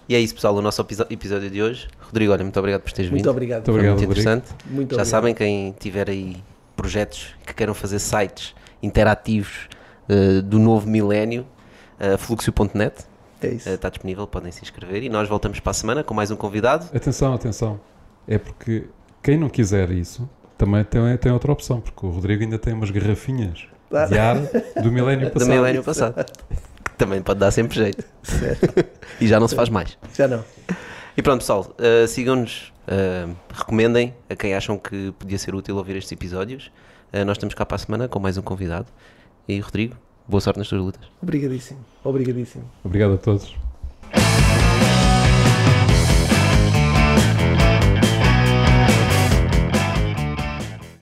E é isso, pessoal, o nosso episódio de hoje. Rodrigo, olha, muito obrigado por teres Muito vindo. obrigado. Muito Foi obrigado, muito Rodrigo. interessante. Muito Já obrigado. sabem, quem tiver aí projetos que queiram fazer sites interativos eh, do novo milénio, uh, fluxo.net É isso. eh, está disponível, podem se inscrever. E nós voltamos para a semana com mais um convidado. Atenção, atenção. É porque quem não quiser isso também tem, tem outra opção, porque o Rodrigo ainda tem umas garrafinhas de ar do milénio Do passado. milénio passado. Também pode dar sempre jeito. Certo. E já não se faz mais. Já não. E pronto, pessoal, uh, sigam-nos, uh, recomendem a quem acham que podia ser útil ouvir estes episódios. Uh, nós estamos cá para a semana com mais um convidado. E Rodrigo, boa sorte nas tuas lutas. Obrigadíssimo. Obrigadíssimo. Obrigado a todos.